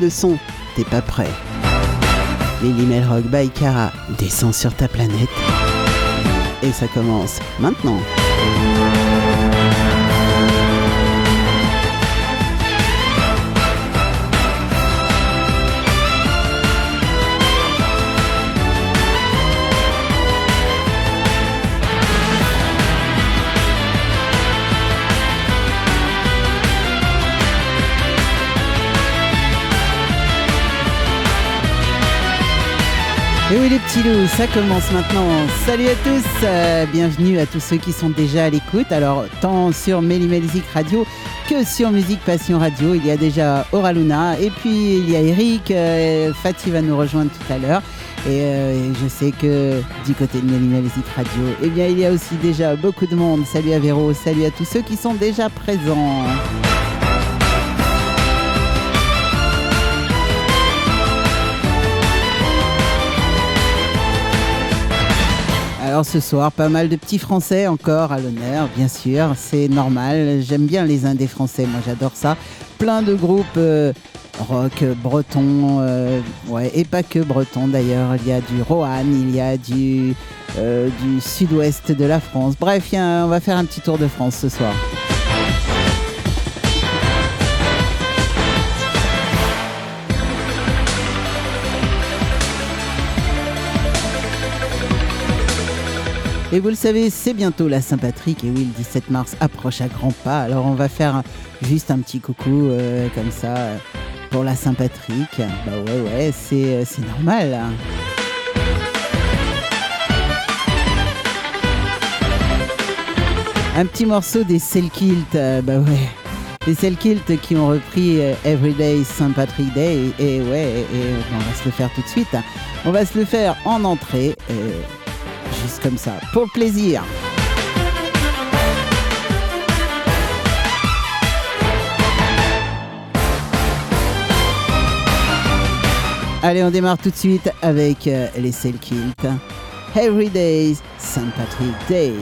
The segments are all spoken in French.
le son, t'es pas prêt. Lily Melrock by descend sur ta planète. Et ça commence maintenant. Et oui les petits loups, ça commence maintenant. Salut à tous, euh, bienvenue à tous ceux qui sont déjà à l'écoute. Alors tant sur Mélimelzik Radio que sur Musique Passion Radio, il y a déjà Aura Luna et puis il y a Eric, euh, Fatih va nous rejoindre tout à l'heure. Et, euh, je sais que du côté de Mélimelzik Radio, eh bien il y a aussi déjà beaucoup de monde. Salut à Véro, salut à tous ceux qui sont déjà présents. Alors ce soir, pas mal de petits Français encore à l'honneur, bien sûr, c'est normal. J'aime bien les indés français, moi j'adore ça. Plein de groupes euh, rock breton, euh, ouais, et pas que breton d'ailleurs. Il y a du Rohan, il y a du, euh, du sud-ouest de la France. Bref, on va faire un petit tour de France ce soir. Et vous le savez, c'est bientôt la Saint-Patrick et oui, le 17 mars approche à grands pas. Alors on va faire juste un petit coucou euh, comme ça pour la Saint-Patrick. Bah ouais, ouais, c'est euh, normal. Un petit morceau des Selkilt, euh, bah ouais. Les Selkilt qui ont repris Everyday St. Patrick Day. Et, ouais, on va se le faire tout de suite. On va se le faire en entrée. Juste comme ça, pour plaisir. Allez, on démarre tout de suite avec euh, les Selkilt. Every Day St. Patrick Day.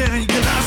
Well, every day's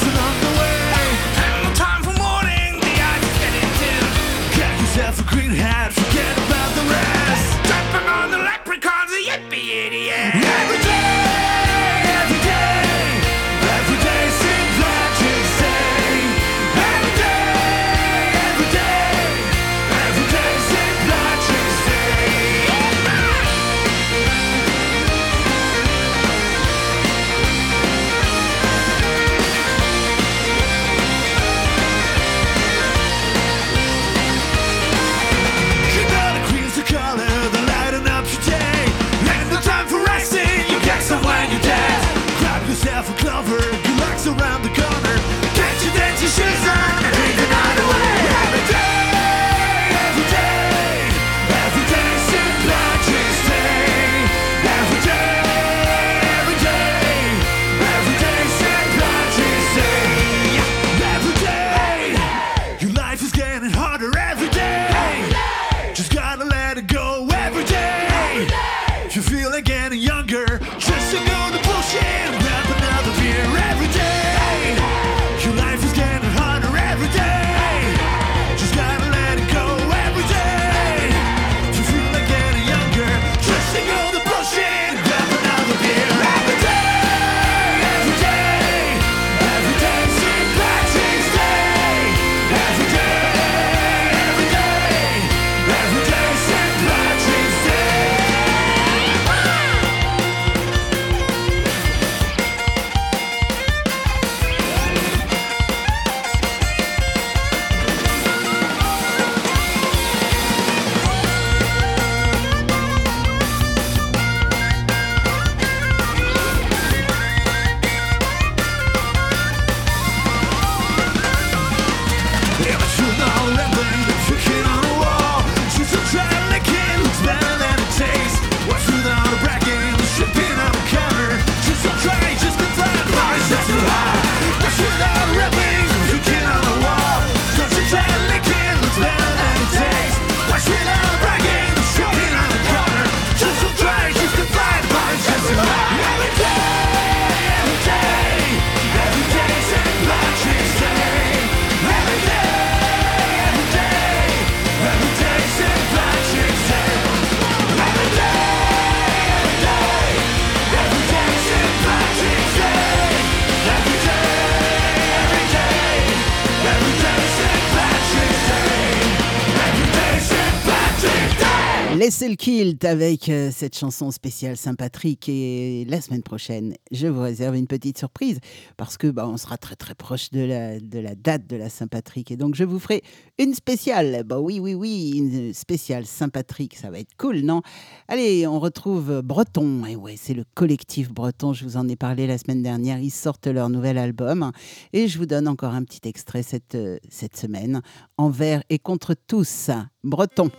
Laissez le kilt avec euh, cette chanson spéciale Saint-Patrick et la semaine prochaine, je vous réserve une petite surprise parce que bah, on sera très très proche de la, de la date de la Saint-Patrick et donc je vous ferai une spéciale. Bah oui oui oui, une spéciale Saint-Patrick, ça va être cool, non? Allez, on retrouve Breton. Et ouais, c'est le collectif Breton, je vous en ai parlé la semaine dernière, ils sortent leur nouvel album et je vous donne encore un petit extrait cette euh, cette semaine envers et contre tous. Breton.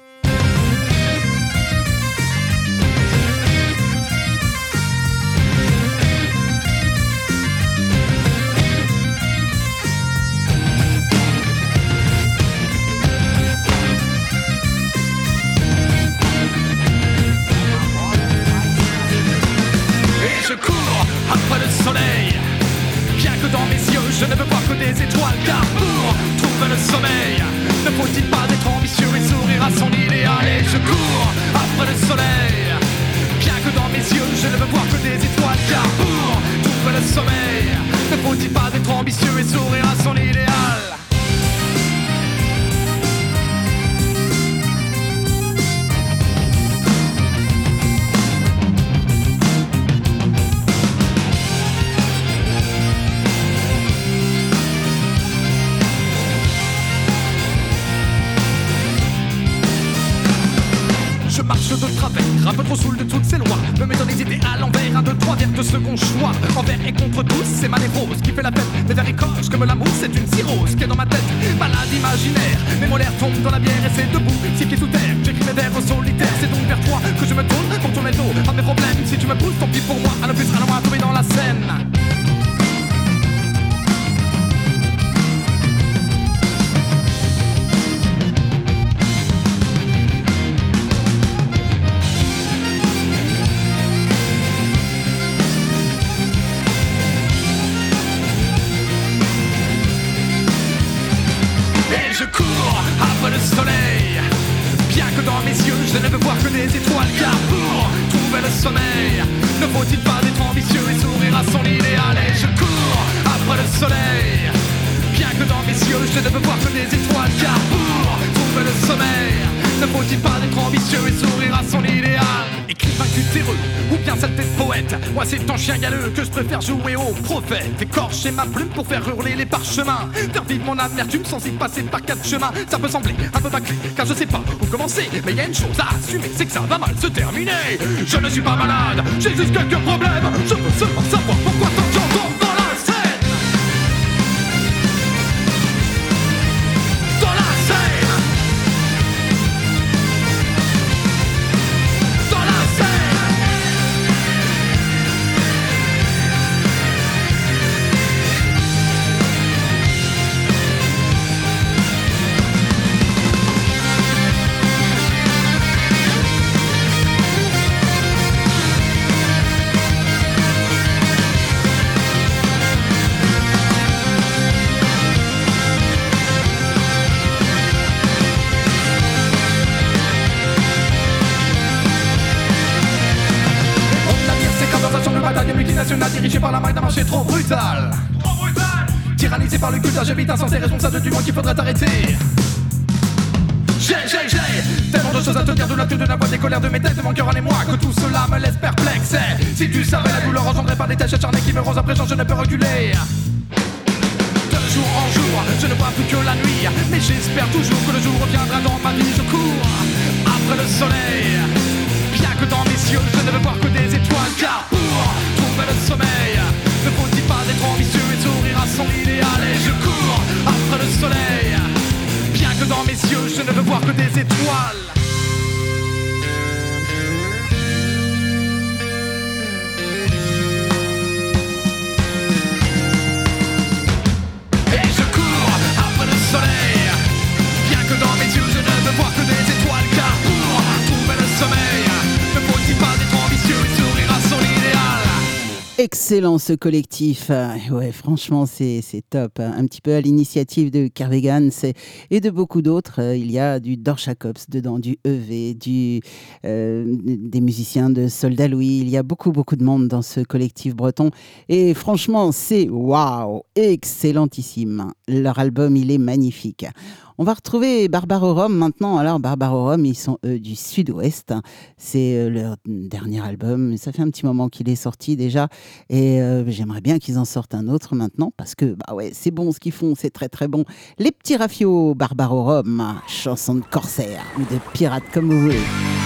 Je cours après le soleil. Bien que dans mes yeux, je ne veux voir que des étoiles, car pour trouver le sommeil, ne faut-il pas être ambitieux et sourire à son idéal? Et je cours après le soleil. Bien que dans mes yeux, je ne veux voir que des étoiles, car pour trouver le sommeil, ne faut-il pas être ambitieux et sourire à son idéal? Marche de travers, un peu trop saoul de toutes ces lois. Me mettant des idées à l'envers, un, deux, trois vers de second choix. Envers et contre tous, c'est ma névrose qui fait la fête. Mes vers écorchent comme l'amour, c'est une cirrhose qui est dans ma tête. Malade imaginaire, mes molaires tombent dans la bière et c'est debout. Si qui sous terre, j'écris mes vers solitaire. C'est donc vers toi que je me tourne pour tourner dos à mes problèmes. Si tu me pousses, tant pis pour moi. À plus, à loin, tomber dans la scène. Bien que dans mes yeux je ne veux voir que des étoiles Car pour trouver le sommeil. Ne faut-il pas être ambitieux et sourire à son idéal? Et je cours après le soleil. Bien que dans mes yeux je ne veux voir que des étoiles Car pour trouver le sommeil. Ne faut-il pas être ambitieux et sourire à son idéal? Écrivain cutéreux ou bien saleté de poète. Moi c'est en chien galeux que je préfère jouer au prophète. Écorcher ma plume pour faire hurler les parchemins. Faire vivre mon amertume sans y passer par quatre chemins. Ça peut sembler un peu bâclé car je sais pas où commencer. Mais y a une chose à assumer c'est que ça va mal se terminer. Je ne suis pas malade, j'ai juste quelques problèmes. Je veux seulement savoir pourquoi tant de par le culte, j'habite insensé, responsable du monde qu'il faudrait arrêter. J'ai, j'ai, j'ai tellement de choses à te dire de la queue de la voix des colères de mes têtes de mon cœur en émoi que tout cela me laisse perplexe. Et si tu savais la douleur engendrée par des tâches acharnées qui me rosent à présent, je ne peux reculer. De jour en jour, je ne vois plus que la nuit Mais j'espère toujours que le jour reviendra dans ma vie Je cours après le soleil Bien que dans mes yeux, je ne veux voir que des étoiles Car pour trouver le sommeil Ne faut-il pas être ambitieux et sourire à son idéal. Et je cours après le soleil. Bien que dans mes yeux, je ne veux voir que des étoiles Excellent ce collectif. Euh, Ouais, franchement, c'est top. Un petit peu à l'initiative de Carvegan et de beaucoup d'autres. Euh, Il y a du Dorchakops dedans, du EV, du, euh, des musiciens de Soldat Louis. Il y a beaucoup, beaucoup de monde dans ce collectif breton. Et franchement, c'est waouh, excellentissime. Leur album, il est magnifique. On va retrouver Barbarorum maintenant. Alors, Barbarorum, ils sont eux du sud-ouest. C'est euh, leur dernier album. Ça fait un petit moment qu'il est sorti déjà. Et euh, j'aimerais bien qu'ils en sortent un autre maintenant parce que, bah ouais, c'est bon ce qu'ils font, c'est très très bon. Les petits rafios Barbarorum, chanson de corsaire ou de pirate comme vous voulez.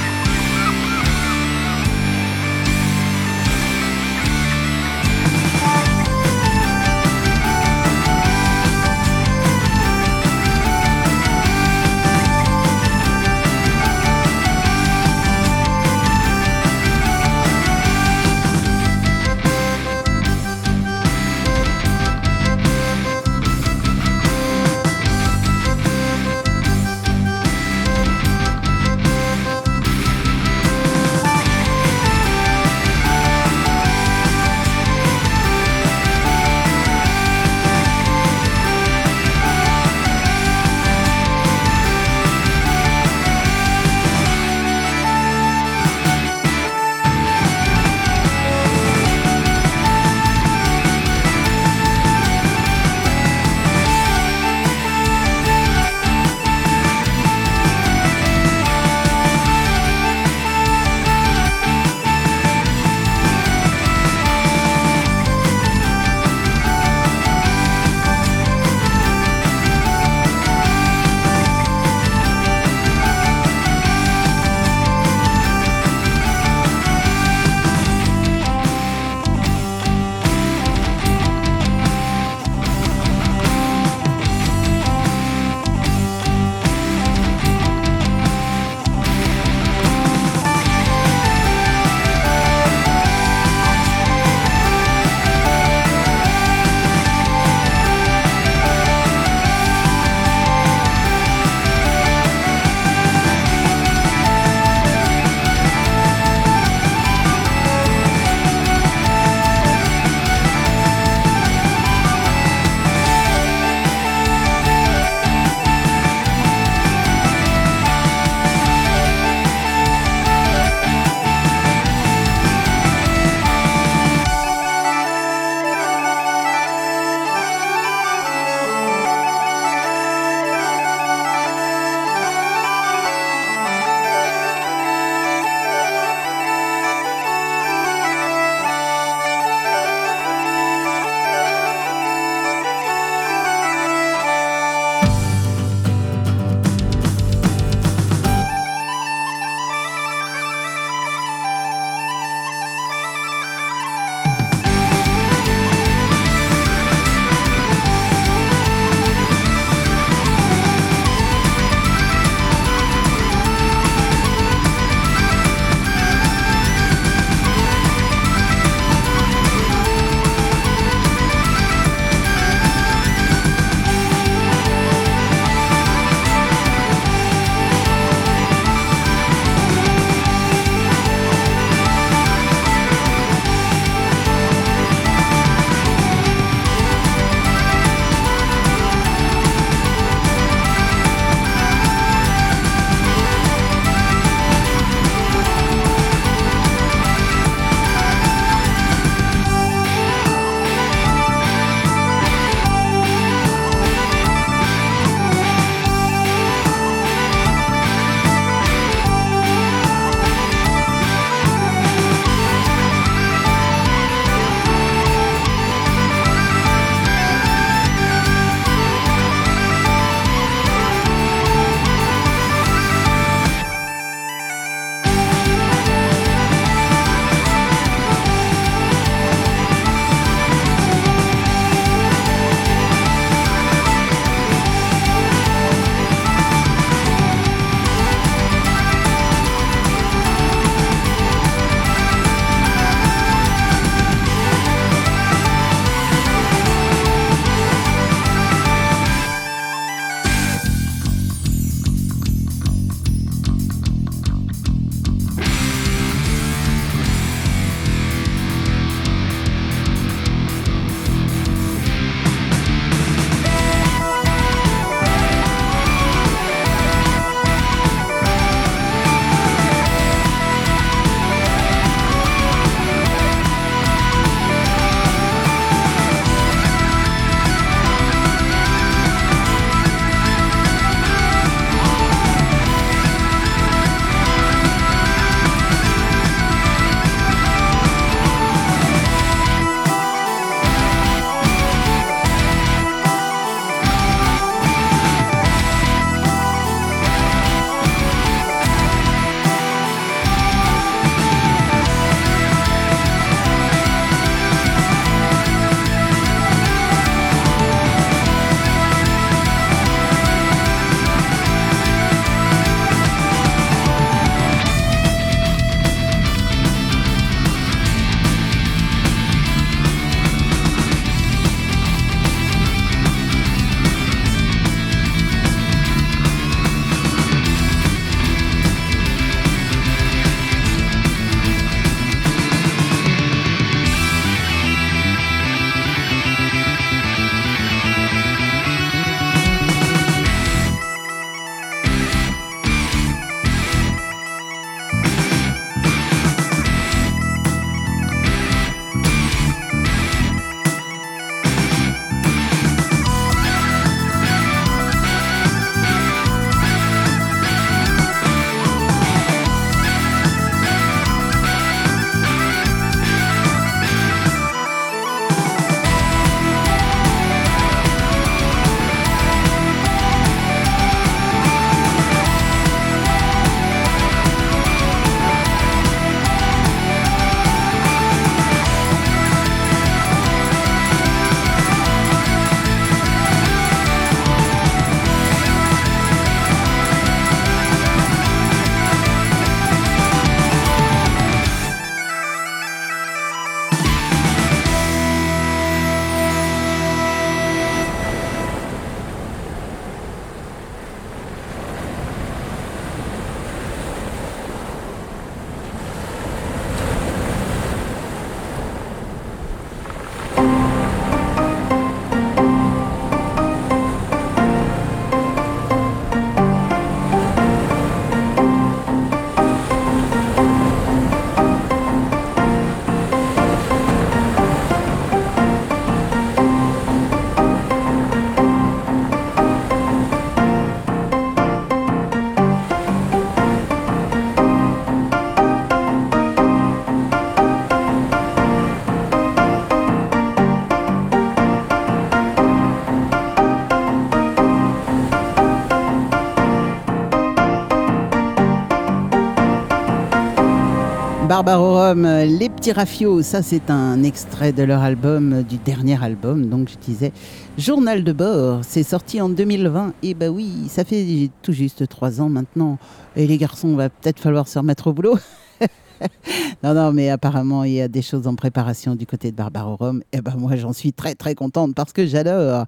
Barbarorum, Les Petits Rafios, ça c'est un extrait de leur album, du dernier album, donc je disais Journal de bord, c'est sorti en 2020, et bah oui, ça fait tout juste trois ans maintenant, et les garçons, va peut-être falloir se remettre au boulot. non, non, mais apparemment, il y a des choses en préparation du côté de Barbarorum. Et ben moi, j'en suis très, très contente parce que j'adore.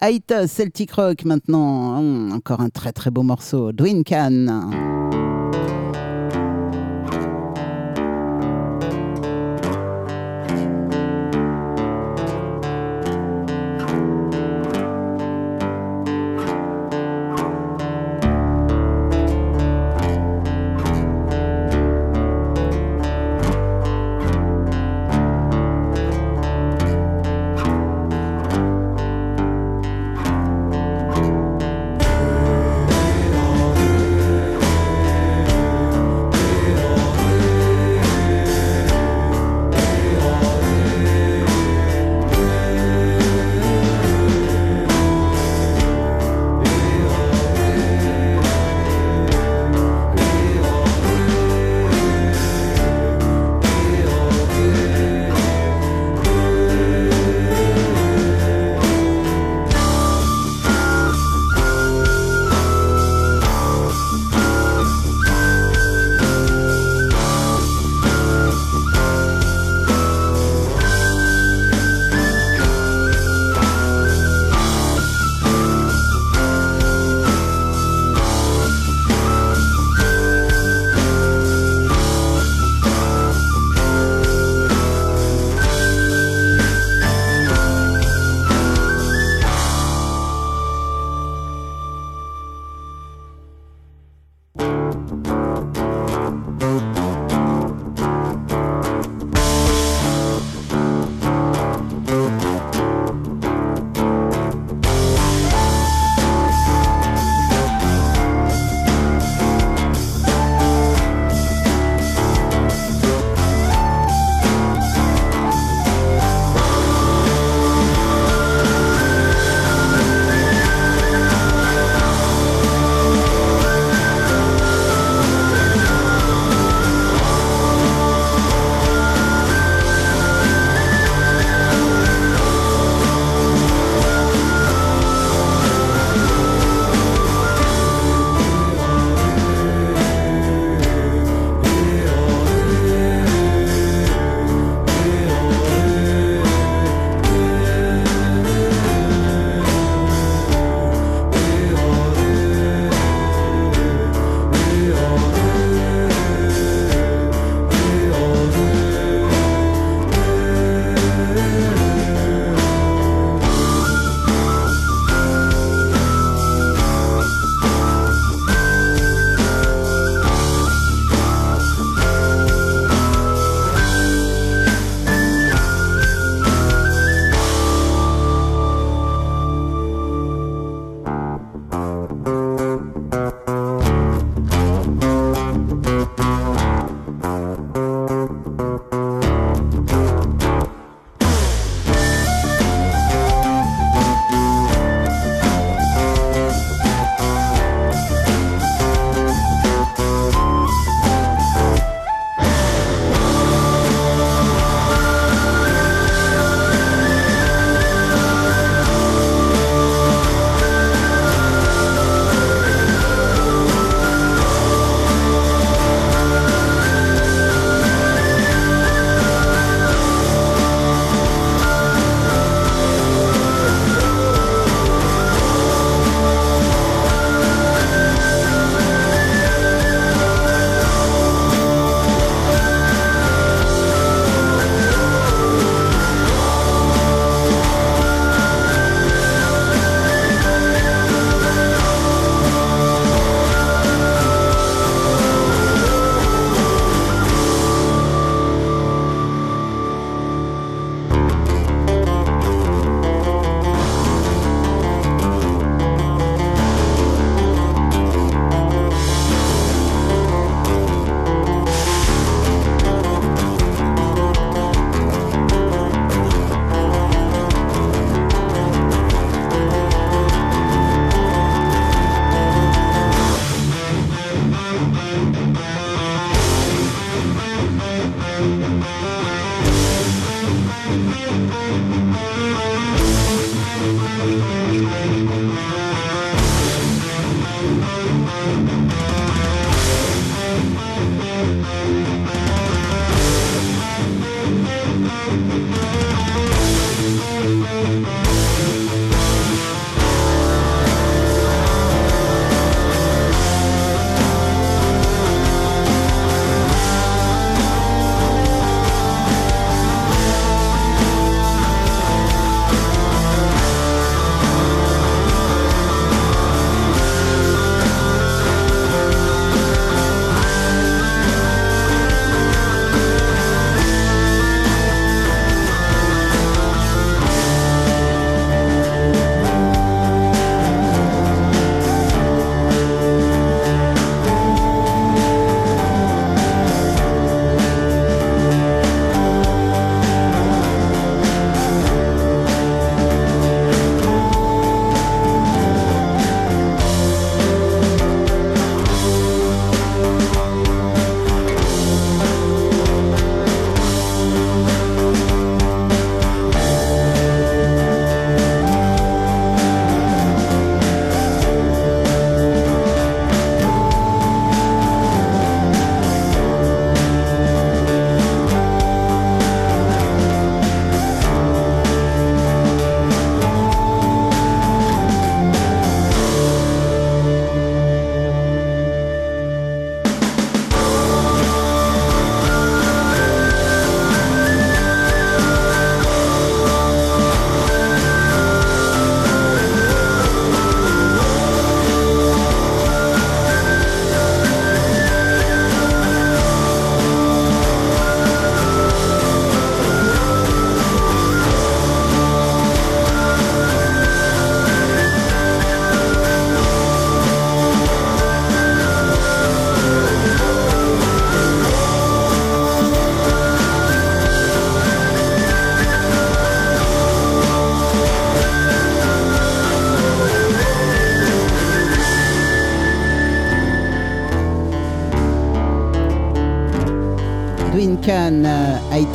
Aïta Celtic Rock maintenant. Hum, encore un très, très beau morceau. Dwayne.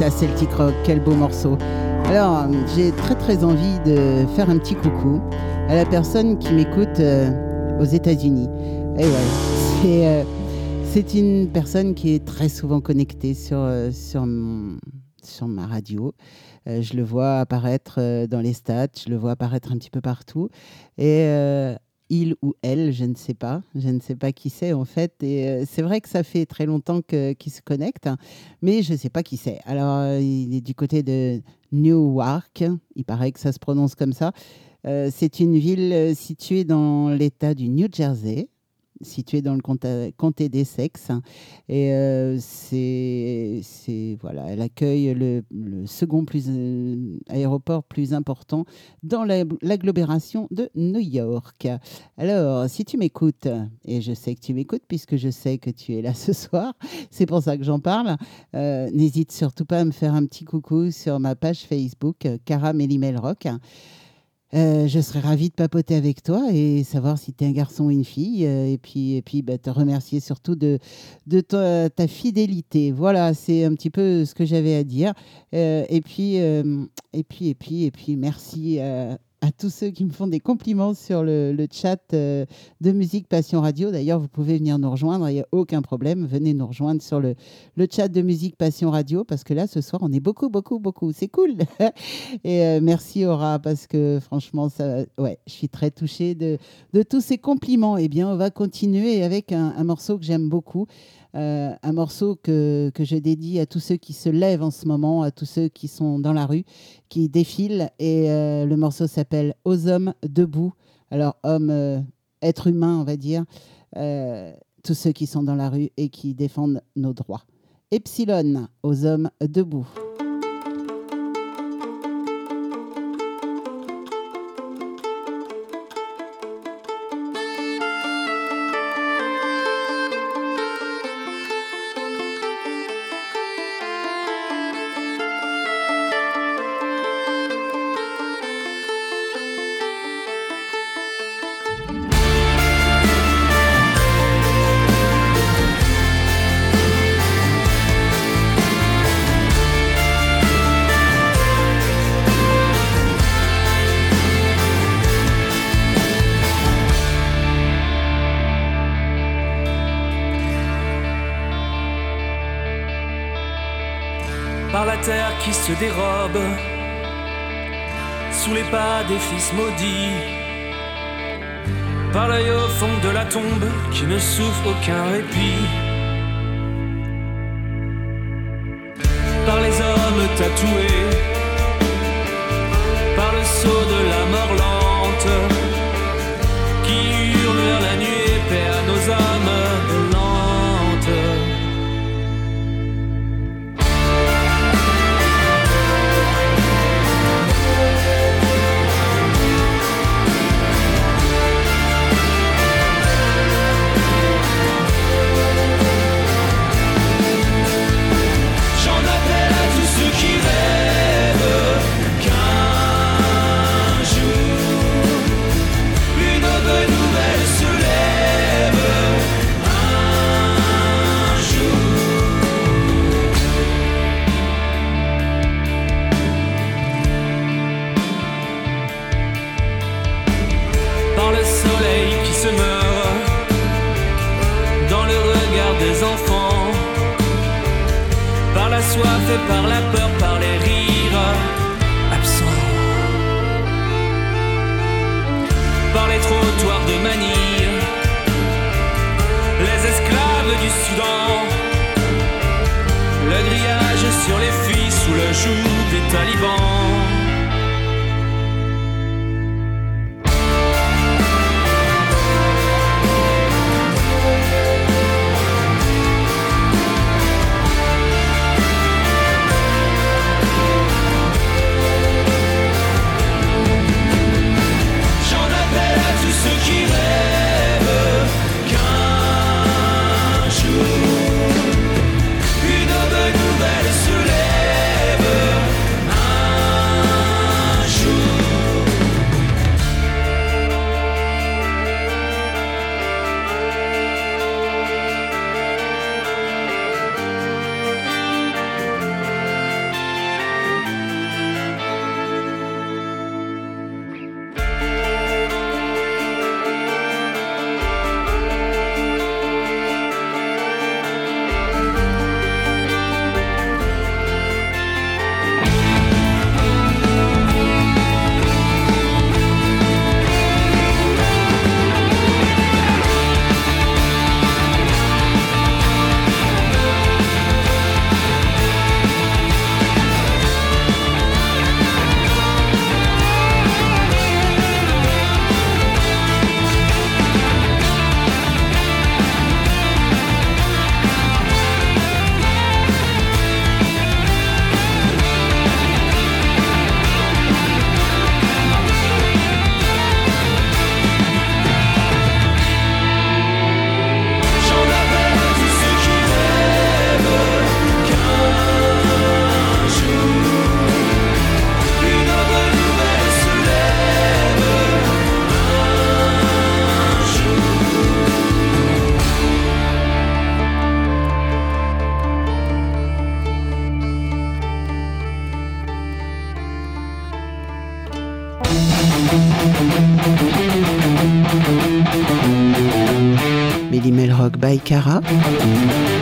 Celtic Rock, quel beau morceau. Alors, j'ai très très envie de faire un petit coucou à la personne qui m'écoute euh, aux États-Unis. Et ouais, c'est euh, c'est une personne qui est très souvent connectée sur, euh, sur, sur ma radio. Je le vois apparaître dans les stats, je le vois apparaître un petit peu partout. Il ou elle, je ne sais pas, je ne sais pas qui c'est en fait. Et euh, c'est vrai que ça fait très longtemps que- qu'il se connecte, hein, mais je ne sais pas qui c'est. Alors, euh, il est du côté de Newark, il paraît que ça se prononce comme ça. Euh, c'est une ville située dans l'État du New Jersey, située dans le comté, d'Essex. Et euh, c'est, voilà, elle accueille le, second plus, euh, aéroport plus important dans la- l'agglomération de New York. Alors, si tu m'écoutes, et je sais que tu m'écoutes puisque je sais que tu es là ce soir, c'est pour ça que j'en parle, euh, n'hésite surtout pas à me faire un petit coucou sur ma page Facebook, Cara Mélimel Rock. Euh, je serais ravie de papoter avec toi et savoir si tu es un garçon ou une fille. euh, et puis, et puis bah, te remercier surtout de, ta, fidélité. Voilà, c'est un petit peu ce que j'avais à dire. Euh, et, puis, et puis, et puis, et puis, merci à tous ceux qui me font des compliments sur le, chat euh, de Musique Passion Radio. D'ailleurs, vous pouvez venir nous rejoindre, il n'y a aucun problème. Venez nous rejoindre sur le, chat de Musique Passion Radio parce que là, ce soir, on est beaucoup, beaucoup, beaucoup. C'est cool. Et euh, merci Aura parce que franchement, ça, ouais, je suis très touchée de, tous ces compliments. Eh bien, on va continuer avec un morceau que j'aime beaucoup. Euh, un morceau que, que je dédie à tous ceux qui se lèvent en ce moment, à tous ceux qui sont dans la rue, qui défilent. Et euh, le morceau s'appelle Aux hommes debout. Alors, hommes, euh, être humain, on va dire. Euh, tous ceux qui sont dans la rue et qui défendent nos droits. Epsilon, aux hommes debout. Sous les pas des fils maudits, par l'œil au fond de la tombe qui ne souffre aucun répit, par la peur, par les rires absents, par les trottoirs de Manille, les esclaves du Soudan, le grillage sur les filles sous le joug des talibans.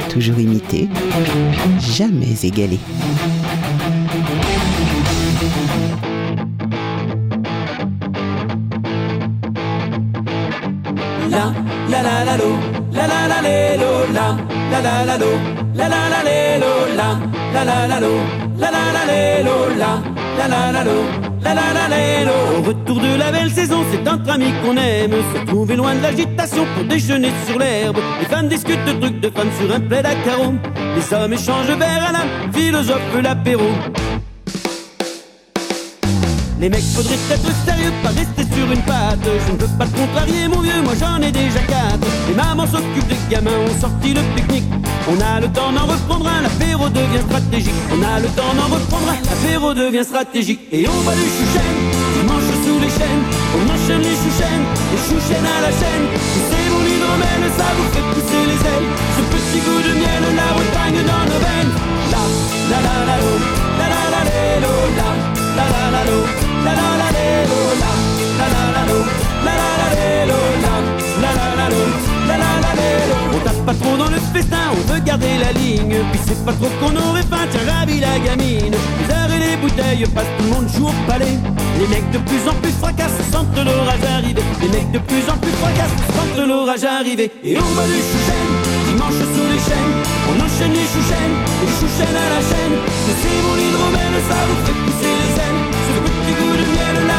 Toujours imité, jamais égalé. La la la la. Retour de la belle saison, c'est entre amis qu'on aime se trouver loin de l'agitation pour déjeuner sur l'herbe. Les femmes discutent de trucs de femmes sur un plaid à carreaux. Les hommes échangent verre à la philosophe l'apéro. Les mecs, faudrait être sérieux, pas rester sur une patte. Je ne veux pas te contrarier, mon vieux, moi j'en ai déjà quatre. Les mamans s'occupent des gamins, ont sorti le pique-nique. On a le temps d'en reprendre un, l'apéro devient stratégique. On a le temps d'en reprendre un, l'apéro devient stratégique. Et on va du sous On enchaîne les chouchènes, les chouchènes à la chaîne. C'est mon hydromel, ça vous fait pousser les ailes. Ce petit goût de miel, la Bretagne dans nos veines. La, la la lo, la la la la la, la la la lo. La la la la la la lo, la la la la la la la lo, la la la lo. On tape pas trop dans le festin, on veut garder la ligne. Puis c'est pas trop qu'on aurait faim, tiens ravi la gamine. Les bouteilles passent, tout le monde joue au palais. Les mecs de plus en plus fracassent, sentent l'orage arriver. Les mecs de plus en plus fracassent, sentent l'orage arriver. Et on va du chouchen, dimanche sous les chaînes. On enchaîne les chouchènes, les chouchènes à la chaîne. C'est mon hydromel, ça vous fait pousser les ailes. Ce petit goût de miel, la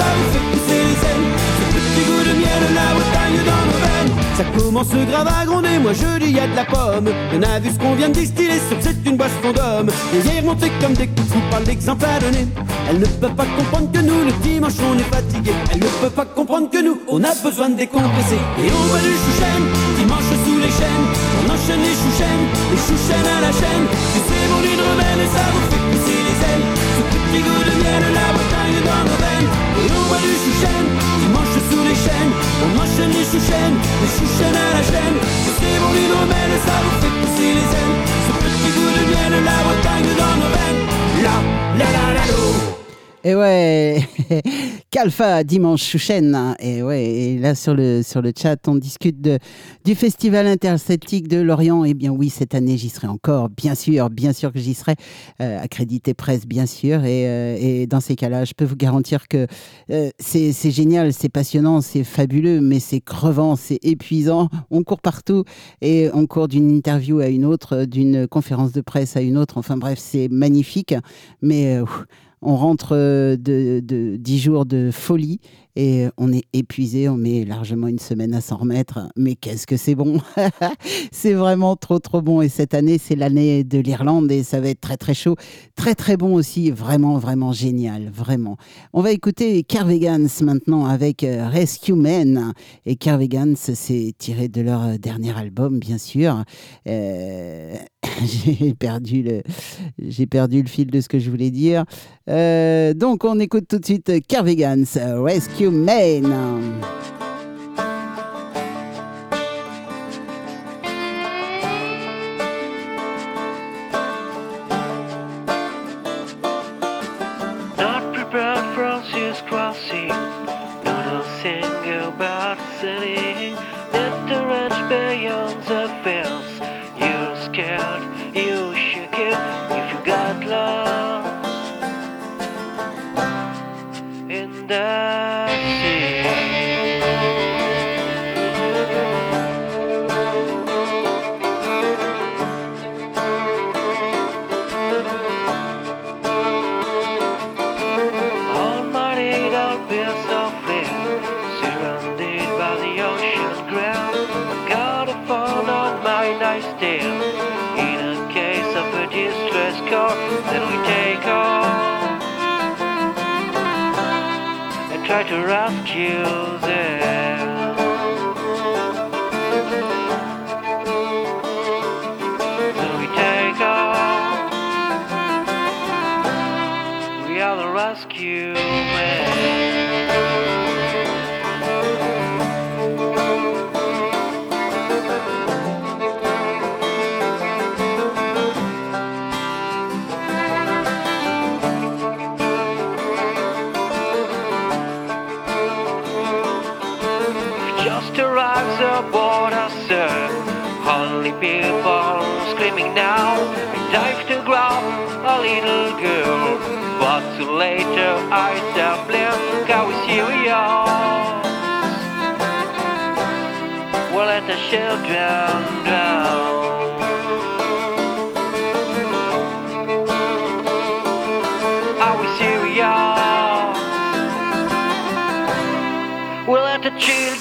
ça vous fait pousser les ailes, ce petit goût de miel, la Bretagne dans nos veines. Ça commence grave à gronder, moi je dis y a de la pomme, y'en a vu ce qu'on vient de distiller, sur c'est une boisson d'homme. Les vieilles montées comme des coucous par l'exemple à donner, elles ne peuvent pas comprendre que nous, le dimanche on est fatigué, elles ne peuvent pas comprendre que nous, on a besoin de décompresser. Et on va du chouchen, dimanche sous les chaînes, on enchaîne les chouchènes, les chouchènes à la chaîne, et c'est bon l'hydromel et ça vous fait pousser les ailes. Ce petit goût de miel, la Bretagne dans nos du chouchen, dimanche sous les chaînes, on enchaîne les chouchènes, les chouchènes à la chaîne, c'est bon et ça vous fait pousser les ailes. Ce petit goût de miel, la Bretagne dans nos veines. La, la la la lo. Et ouais, Kalfa, dimanche Chouchen. Et ouais, et là sur le, sur le chat, on discute de, du Festival interceltique de Lorient. Et bien oui, cette année, j'y serai encore, bien sûr, bien sûr que j'y serai, euh, accrédité presse, bien sûr. Et, euh, et dans ces cas-là, je peux vous garantir que euh, c'est génial, c'est passionnant, c'est fabuleux, mais c'est crevant, c'est épuisant. On court partout et on court d'une interview à une autre, d'une conférence de presse à une autre. Enfin bref, c'est magnifique. Mais euh, on rentre euh, de, de 10 jours de folie et on est épuisé, on met largement une semaine à s'en remettre. Mais qu'est-ce que c'est bon? C'est vraiment trop trop bon. Et cette année, c'est l'année de l'Irlande et ça va être très très chaud. Très très bon aussi, vraiment vraiment génial, vraiment. On va écouter Carvegans maintenant avec euh, Rescue Men. Et Carvegans, c'est tiré de leur euh, dernier album, bien sûr. Euh, j'ai perdu le j'ai perdu le fil de ce que je voulais dire. Donc on écoute tout de suite Carvegans, Rescue Men. Feel so clear, surrounded by the ocean ground. I got a phone on my nightstand, in a case of a distress call Then we take off I try to rescue. Little girl, but too I. Are we serious? We'll let the children drown. We'll let the children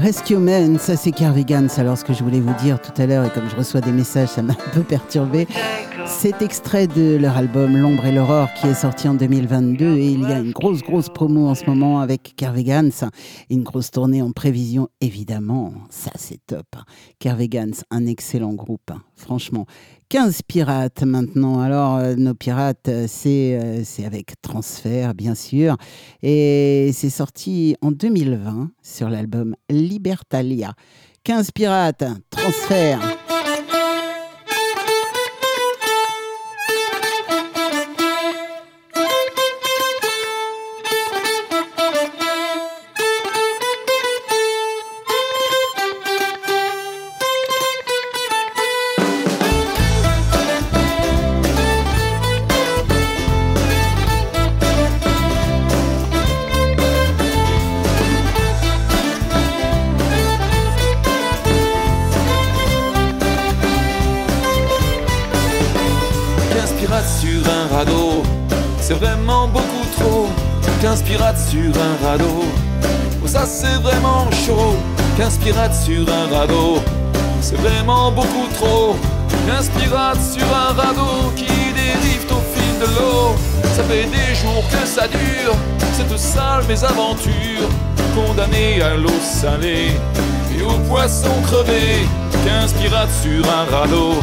Rescue Men, ça c'est Carvigans. Alors ce que je voulais vous dire tout à l'heure, et comme je reçois des messages, ça m'a un peu perturbé. C'est extrait de leur album L'ombre et l'aurore qui est sorti en 2022 et il y a une grosse grosse promo en ce moment avec Carvegans, une grosse tournée en prévision évidemment, ça c'est top. Carvegans, un excellent groupe, franchement. 15 pirates maintenant. Alors euh, nos pirates, euh, c'est euh, c'est avec Transfert bien sûr et c'est sorti en 2020 sur l'album Libertalia. 15 pirates, Transfert. 15 pirates sur un radeau, c'est vraiment beaucoup trop. 15 pirates sur un radeau qui dérive au fil de l'eau. Ça fait des jours que ça dure, cette sale mésaventure. Condamné à l'eau salée et aux poissons crevés. 15 pirates sur un radeau,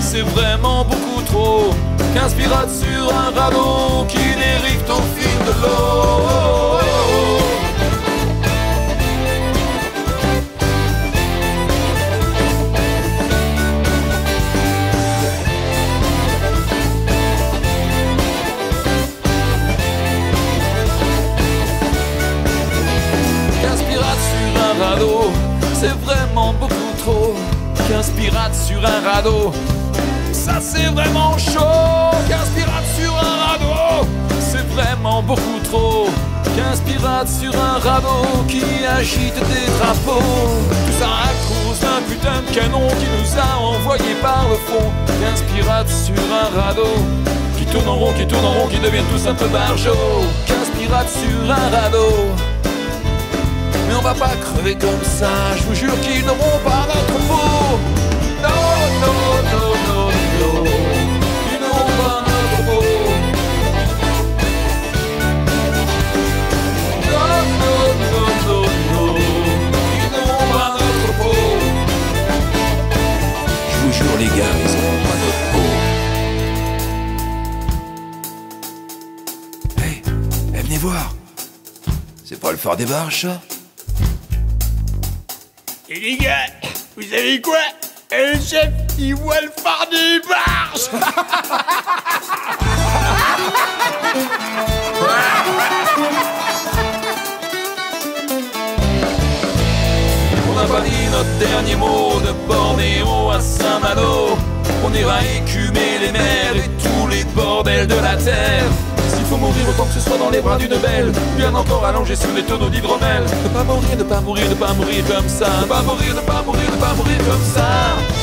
c'est vraiment beaucoup trop. 15 pirates sur un radeau qui dérive au fil de l'eau. 15 pirates sur un radeau, ça c'est vraiment chaud. 15 pirates sur un radeau, c'est vraiment beaucoup trop. 15 pirates sur un radeau qui agite des drapeaux. Tout ça à cause d'un putain de canon qui nous a envoyés par le fond. 15 pirates sur un radeau qui tourne en rond, qui tourne en rond, qui deviennent tous un peu barjots. 15 pirates sur un radeau. Mais on va pas crever comme ça, je vous jure qu'ils n'auront pas notre peau. Le phare des barges, Et les gars, vous savez quoi? Le chef, il voit le phare des barges On n'a pas dit notre dernier mot de Bornéo à Saint-Malo. On ira écumer les mers et tous les bordels de la terre. Faut mourir autant que ce soit dans les bras d'une belle, bien encore allongé sur les tonneaux d'hydromel. Ne pas mourir, ne pas mourir, ne pas mourir comme ça. Ne pas mourir, ne pas mourir, ne pas mourir comme ça.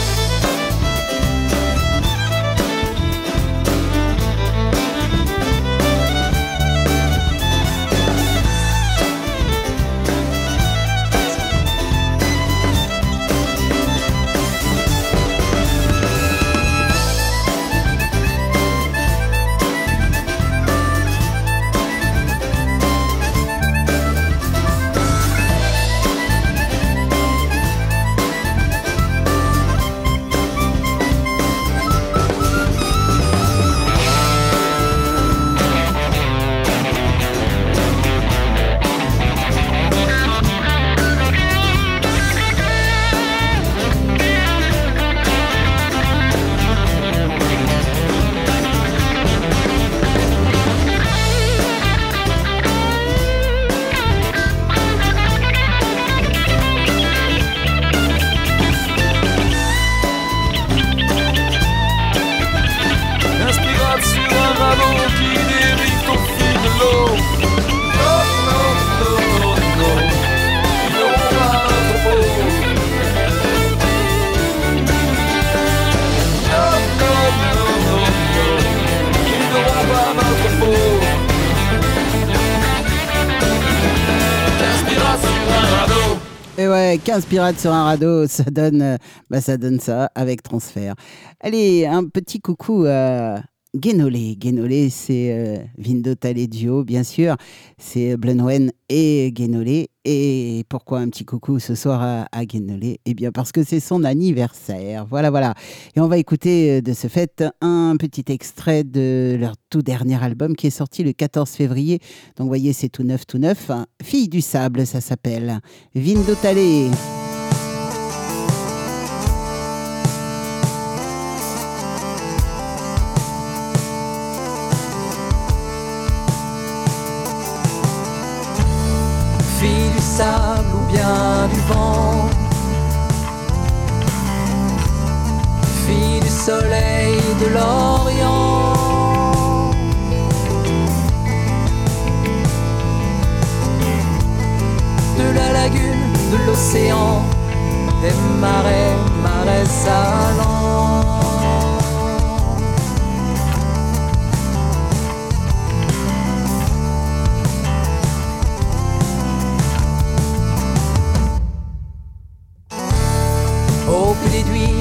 15 pirates sur un radeau, ça donne, euh, bah, ça donne ça avec transfert. Allez, un petit coucou à Guénolé. Guénolé, c'est euh, Vindo Taledio, bien sûr. C'est Blenwen et Guénolé. Et pourquoi un petit coucou ce soir à, à Guénolé? Eh bien, parce que c'est son anniversaire. Voilà, voilà. Et on va écouter euh, de ce fait un petit extrait de leur tout dernier album qui est sorti le 14 février. Donc, vous voyez, c'est tout neuf, tout neuf. Fille du sable, ça s'appelle. Vindo Tale. Ou bien du vent. Fille du soleil de l'Orient. De la lagune, de l'océan Des marais, marais salants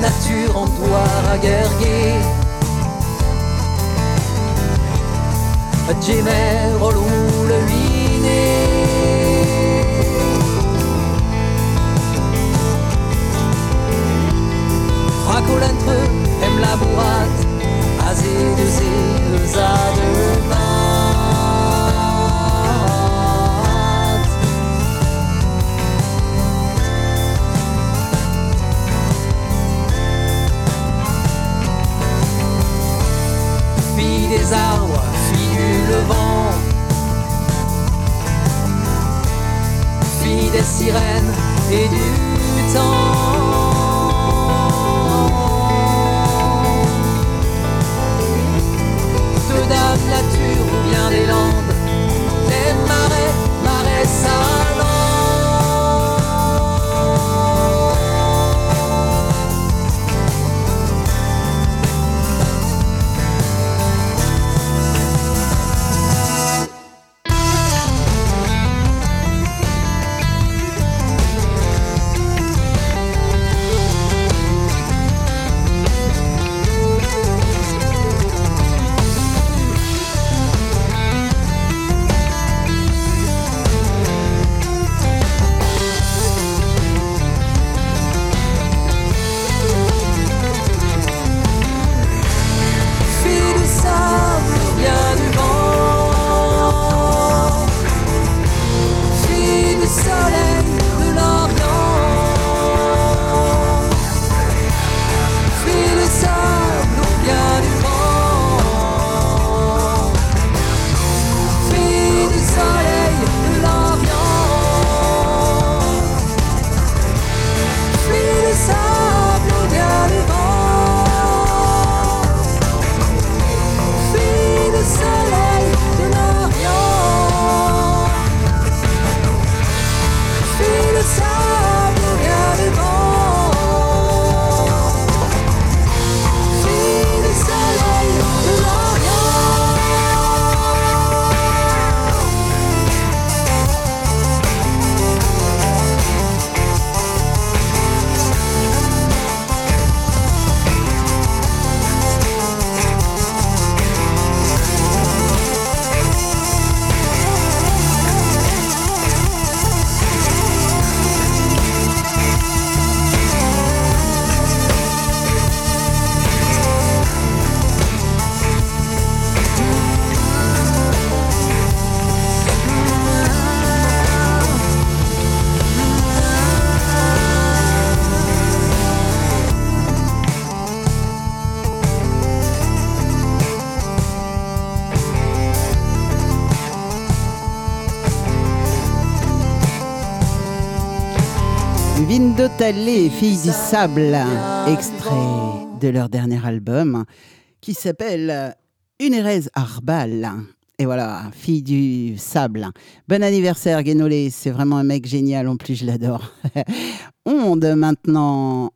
Nature en toi. Jemer au loup le huiné. Fracolentre aime la bourrate, azé de zé, Vindo Tallé, fille du sable, extrait de leur dernier album qui s'appelle Une Erez Arbal. Et voilà, fille du sable. Bon anniversaire, Guénolé. C'est vraiment un mec génial. En plus, je l'adore. Onde maintenant.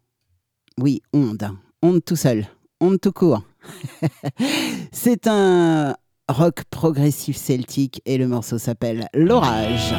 Oui, Onde. Onde tout seul. Onde tout court. C'est un rock progressif celtique et le morceau s'appelle L'orage.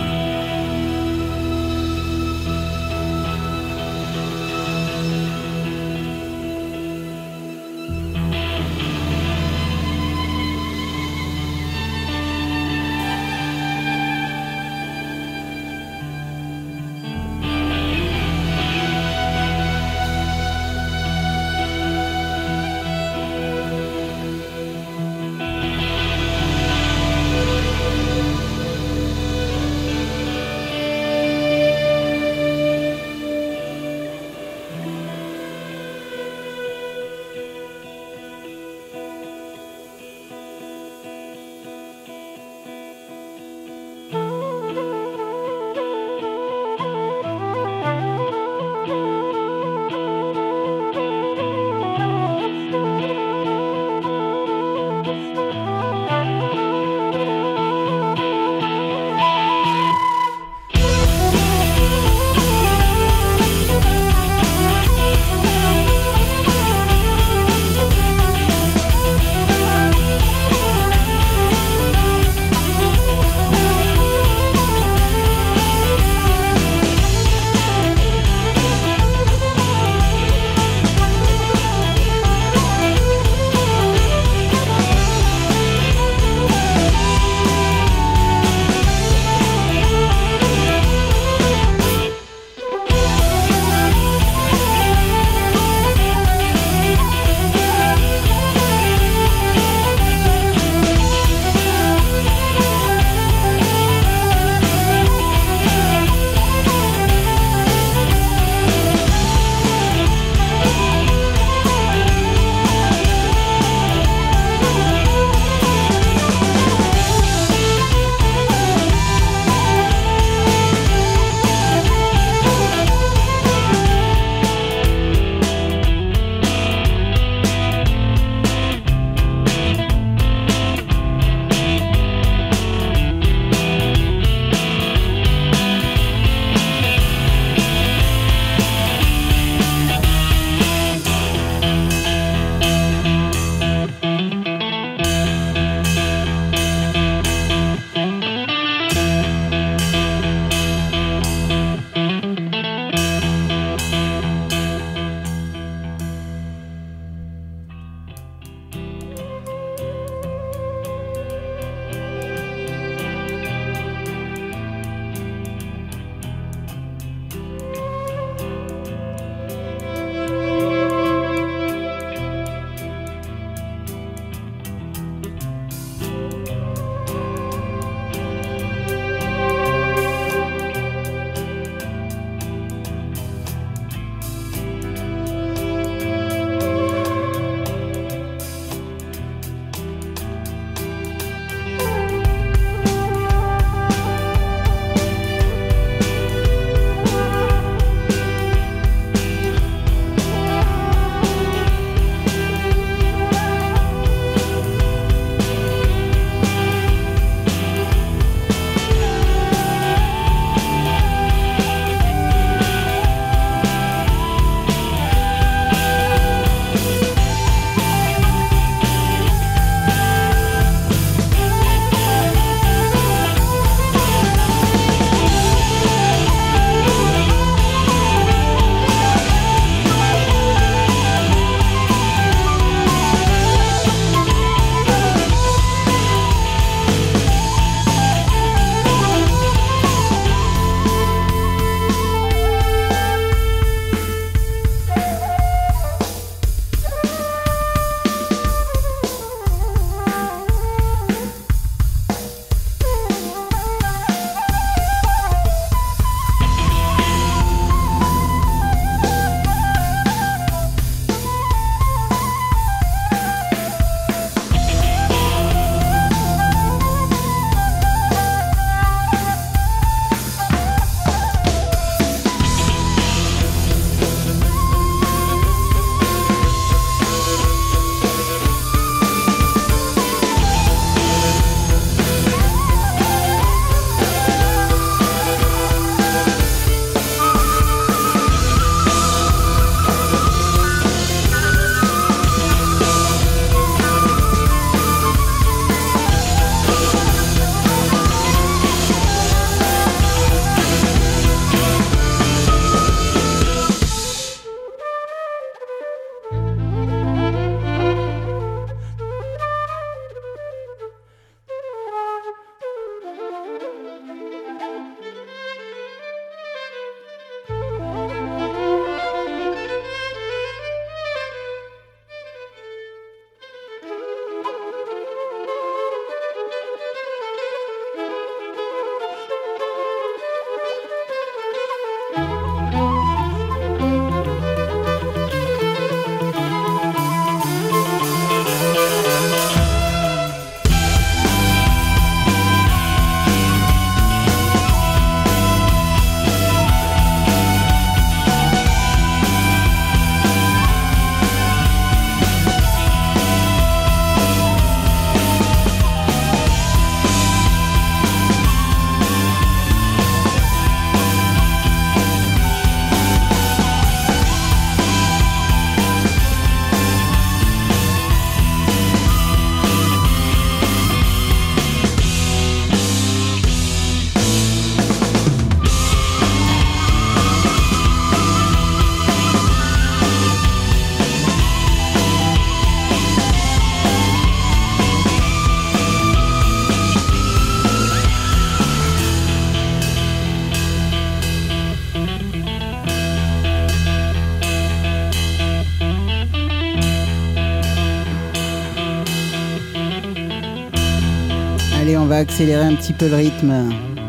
accélérer un petit peu le rythme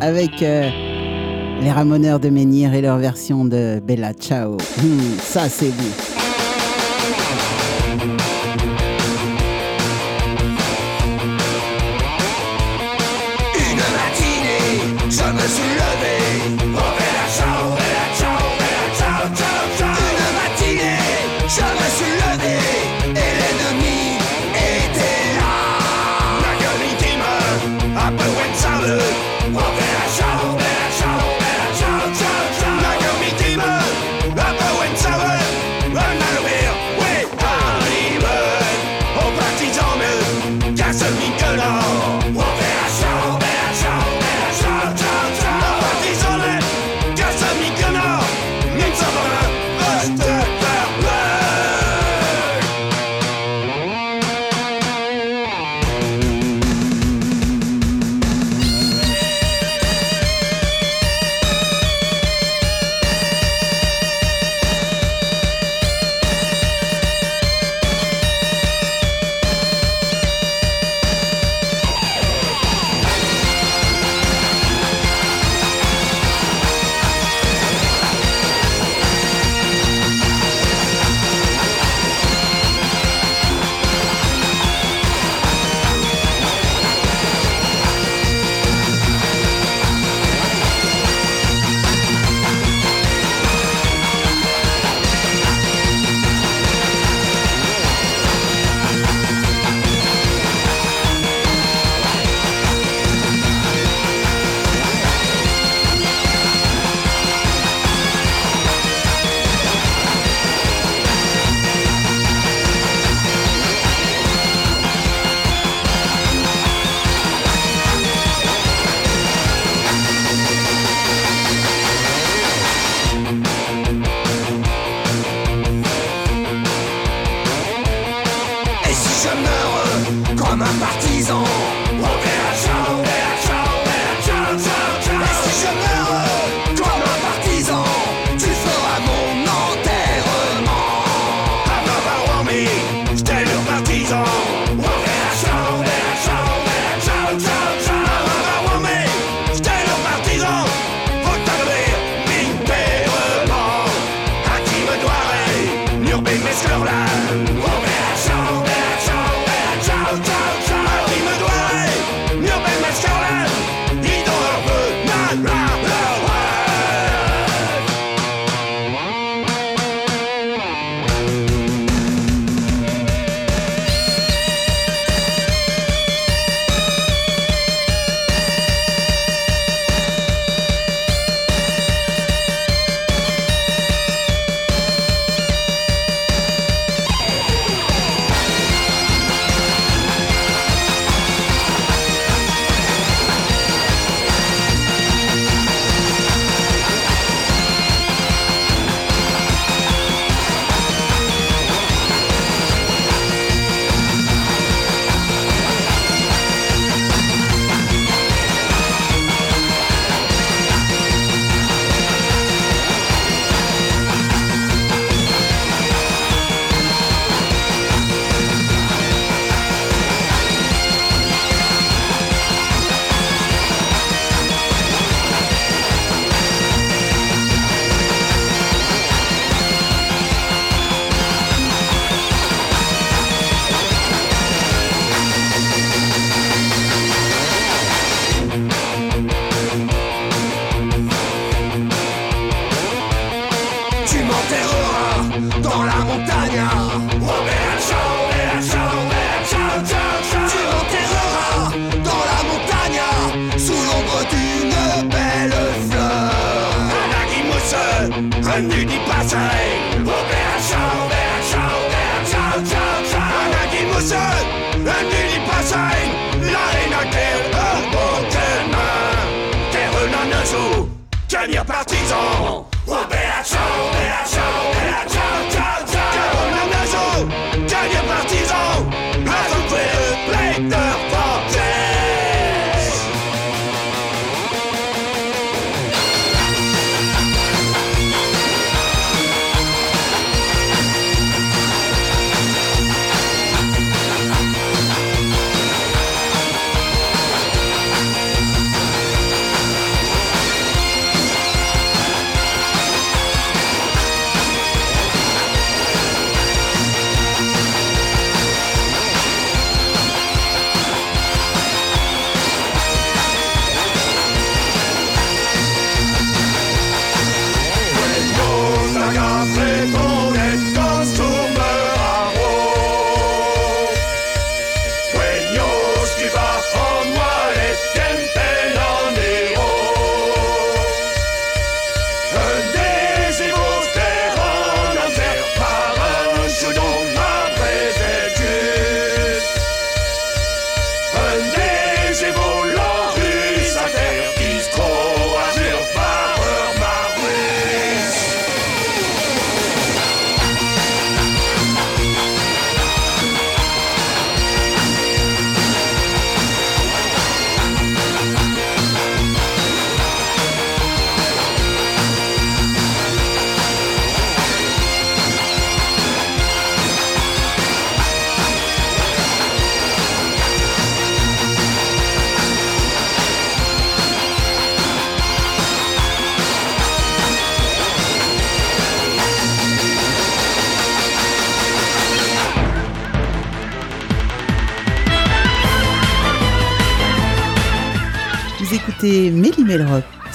avec euh, les Ramoneurs de Menhir et leur version de Bella Ciao. Hmm, ça, c'est beau.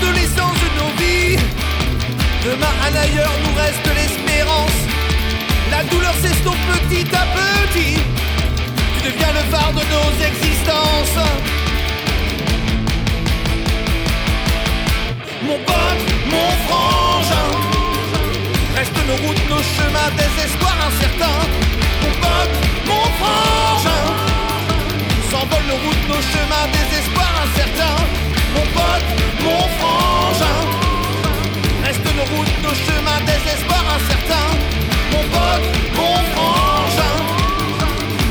de l'essence de nos vies, demain un ailleurs nous reste l'espérance. La douleur s'estompe petit à petit. Tu deviens le phare de nos existences. Mon pote, mon frangin Restent nos routes, nos chemins, désespoir incertain Mon pote, mon frangin S'envolent nos routes, nos chemins, désespoir incertain Mon pote, mon frangin. Restent nos routes, nos chemins, désespoir incertain Mon pote, mon frangin.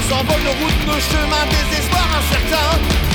S'envolent nos routes, nos chemins, désespoir incertain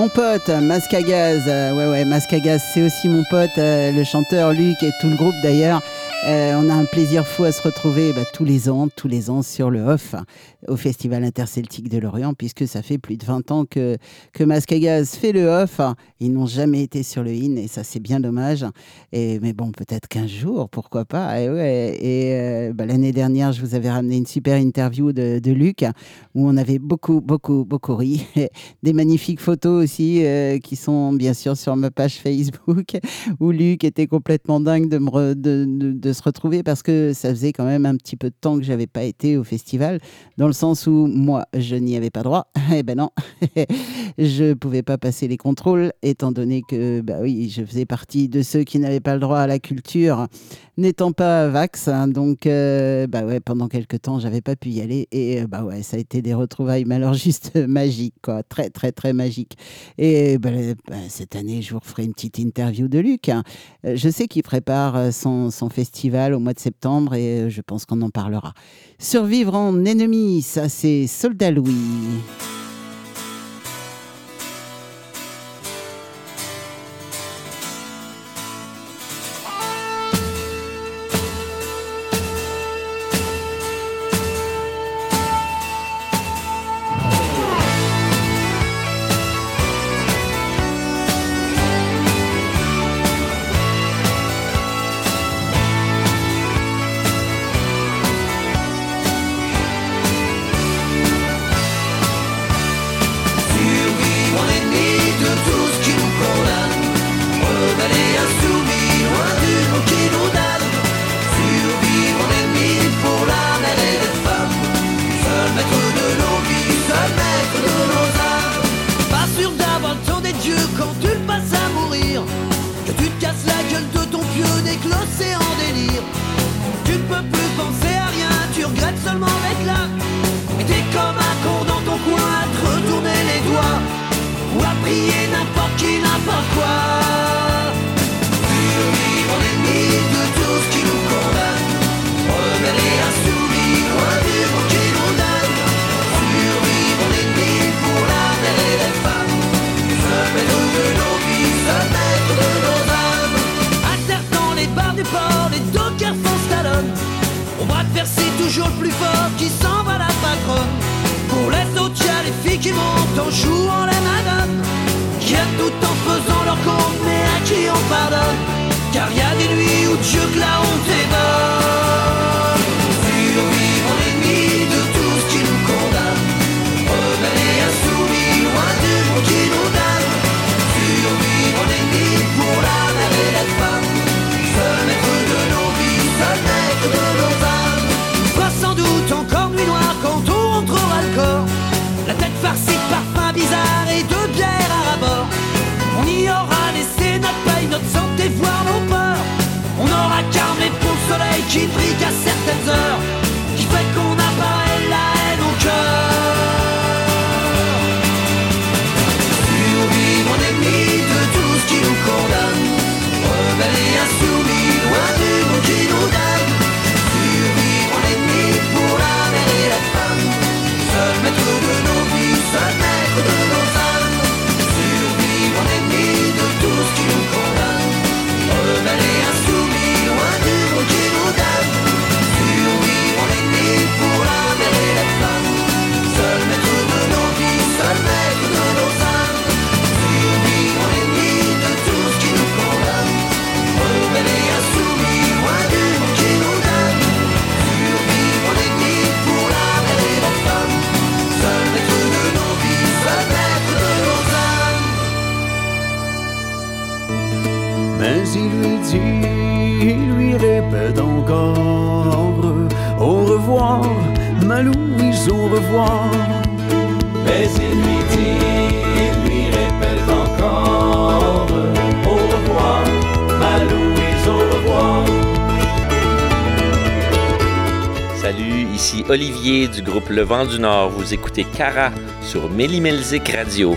Mon pote, Masque euh, ouais ouais, Masque c'est aussi mon pote, euh, le chanteur Luc et tout le groupe d'ailleurs. Euh, on a un plaisir fou à se retrouver bah, tous les ans, tous les ans sur le off au Festival interceltique de Lorient, puisque ça fait plus de 20 ans que, que Masque fait le off. Ils n'ont jamais été sur le in et ça c'est bien dommage. Mais bon, peut-être qu'un jour, pourquoi pas. Et, ouais, et euh, bah, l'année dernière, je vous avais ramené une super interview de, Luc où on avait beaucoup, beaucoup, beaucoup ri. Des magnifiques photos aussi euh, qui sont bien sûr sur ma page Facebook où Luc était complètement dingue de, me de se retrouver parce que ça faisait quand même un petit peu de temps que j'avais pas été au festival dans le sens où moi je n'y avais pas droit. Eh ben non, je pouvais pas passer les contrôles étant donné que bah oui, je faisais partie de ceux qui n'avaient pas le droit à la culture n'étant pas vax, hein, donc euh, bah ouais, pendant quelques temps, j'avais pas pu y aller et euh, bah ouais, ça a été des retrouvailles, mais alors juste magiques, quoi, très très très magiques. Et bah, bah, cette année, je vous referai une petite interview de Luc. Hein. Euh, je sais qu'il prépare son, son, festival au mois de septembre et je pense qu'on en parlera. Survivre en ennemi, ça c'est Soldat Louis. en jouant les madames, y a tout en faisant leur compte, mais à qui on pardonne? Car il y a des nuits où Dieu que la honte est bonne. qui brille. midi, il lui répète encore Au revoir, ma Louise, au revoir. Mais il lui dit, il lui répète encore Au revoir, ma Louise, au revoir. Salut, ici Olivier du groupe Le Vent du Nord. Vous écoutez Cara sur Mélimelzik Radio.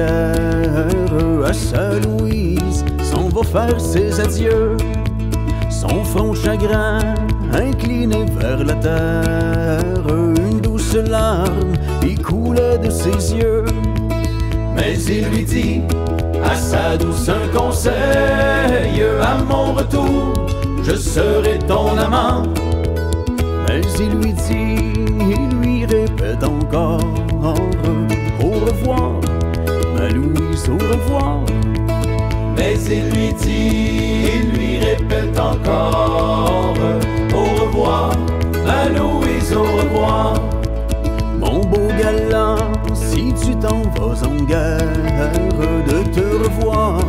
à sa Louise sans va faire ses adieux. Son front chagrin incliné vers la terre, une douce larme y coulait de ses yeux. Mais il lui dit à sa douce un conseil à mon retour, je serai ton amant. Mais il lui dit, il lui répète encore il lui dit, il lui répète encore Au revoir, allô et au revoir. Mon beau galant, si tu t'en vas en guerre, de te revoir,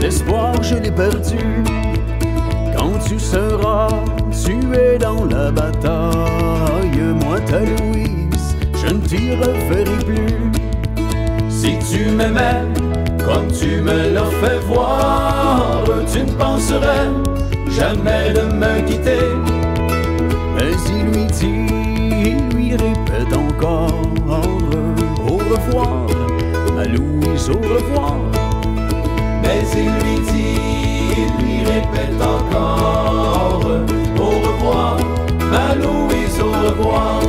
l'espoir je l'ai perdu. Quand tu seras tué dans la bataille, moi ta Louise, je ne t'y reverrai plus. Si tu m'aimais, comme tu me l'as fait voir, tu ne penserais jamais de me quitter. Mais il lui dit, il lui répète encore Au revoir, ma Louise, au revoir Mais il lui dit, il lui répète encore Au revoir, ma Louise, au revoir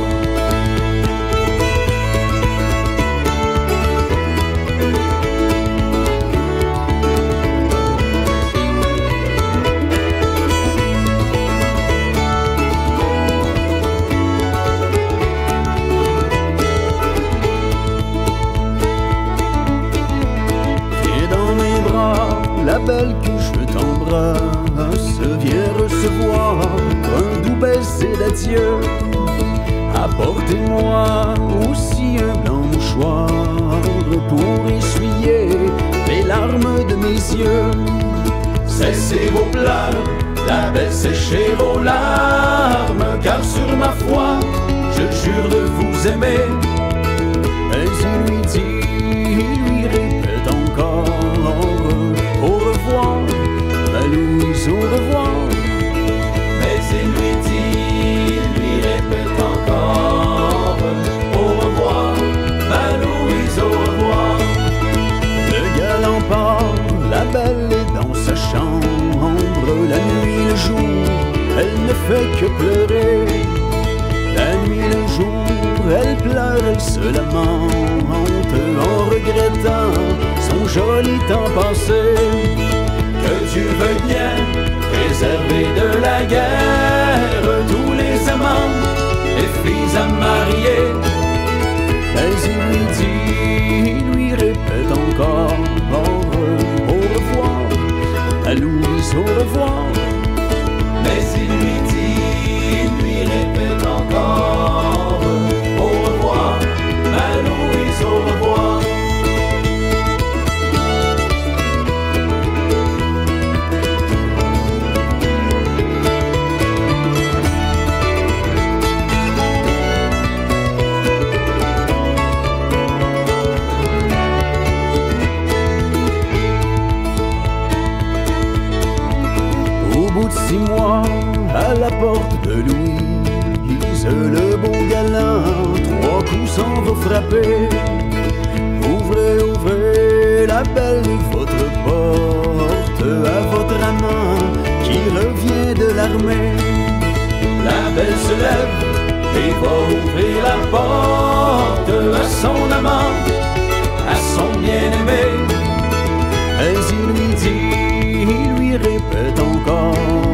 la belle que je t'embrasse Viens recevoir un doux baiser d'adieu. Apportez-moi aussi un blanc mouchoir Pour essuyer les larmes de mes yeux. Cessez vos pleurs, la séchez vos larmes Car sur ma foi, je jure de vous aimer. Mais il lui dit, ne fait que pleurer la nuit, le jour, elle pleure, elle se lamente en regrettant son joli temps passé. Que Dieu veuille bien préserver de la guerre tous les amants et filles à marier. Mais il lui dit, il lui répète encore au revoir, à Louise, au revoir. Mais il s'en va frapper. Ouvrez, ouvrez la belle votre porte à votre amant qui revient de l'armée. La belle se lève et va ouvrir la porte à son amant, à son bien-aimé. Mais il lui dit, il lui répète encore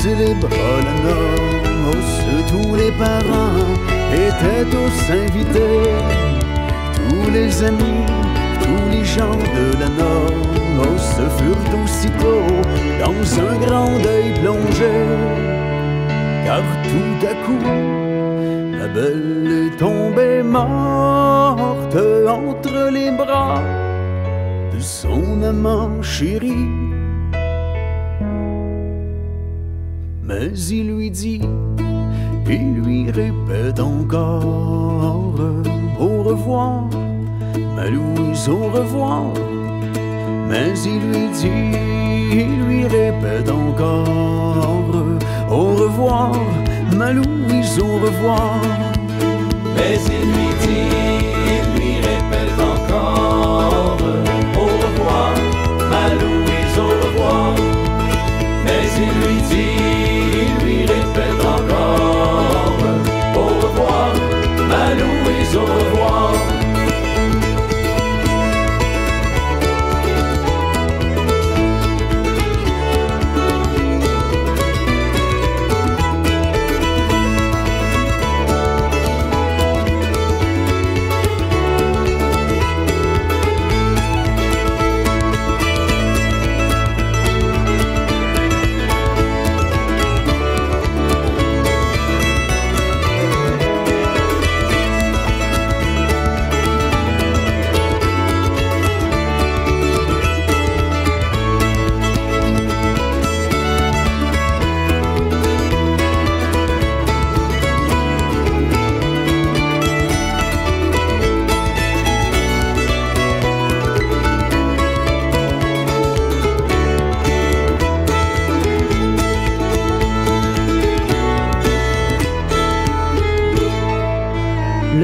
on célèbre la noce Tous les parents étaient tous invités tous les amis, tous les gens de la noce furent aussitôt dans un grand deuil plongé. Car tout à coup, la belle est tombée morte entre les bras de son amant chéri. Mais il lui dit, il lui répète encore au revoir, ma Louise, au revoir. Mais il lui dit, il lui répète encore au revoir, ma Louise, au revoir. Mais il lui dit, il lui répète encore au revoir, ma Louise, au revoir. Mais il lui dit,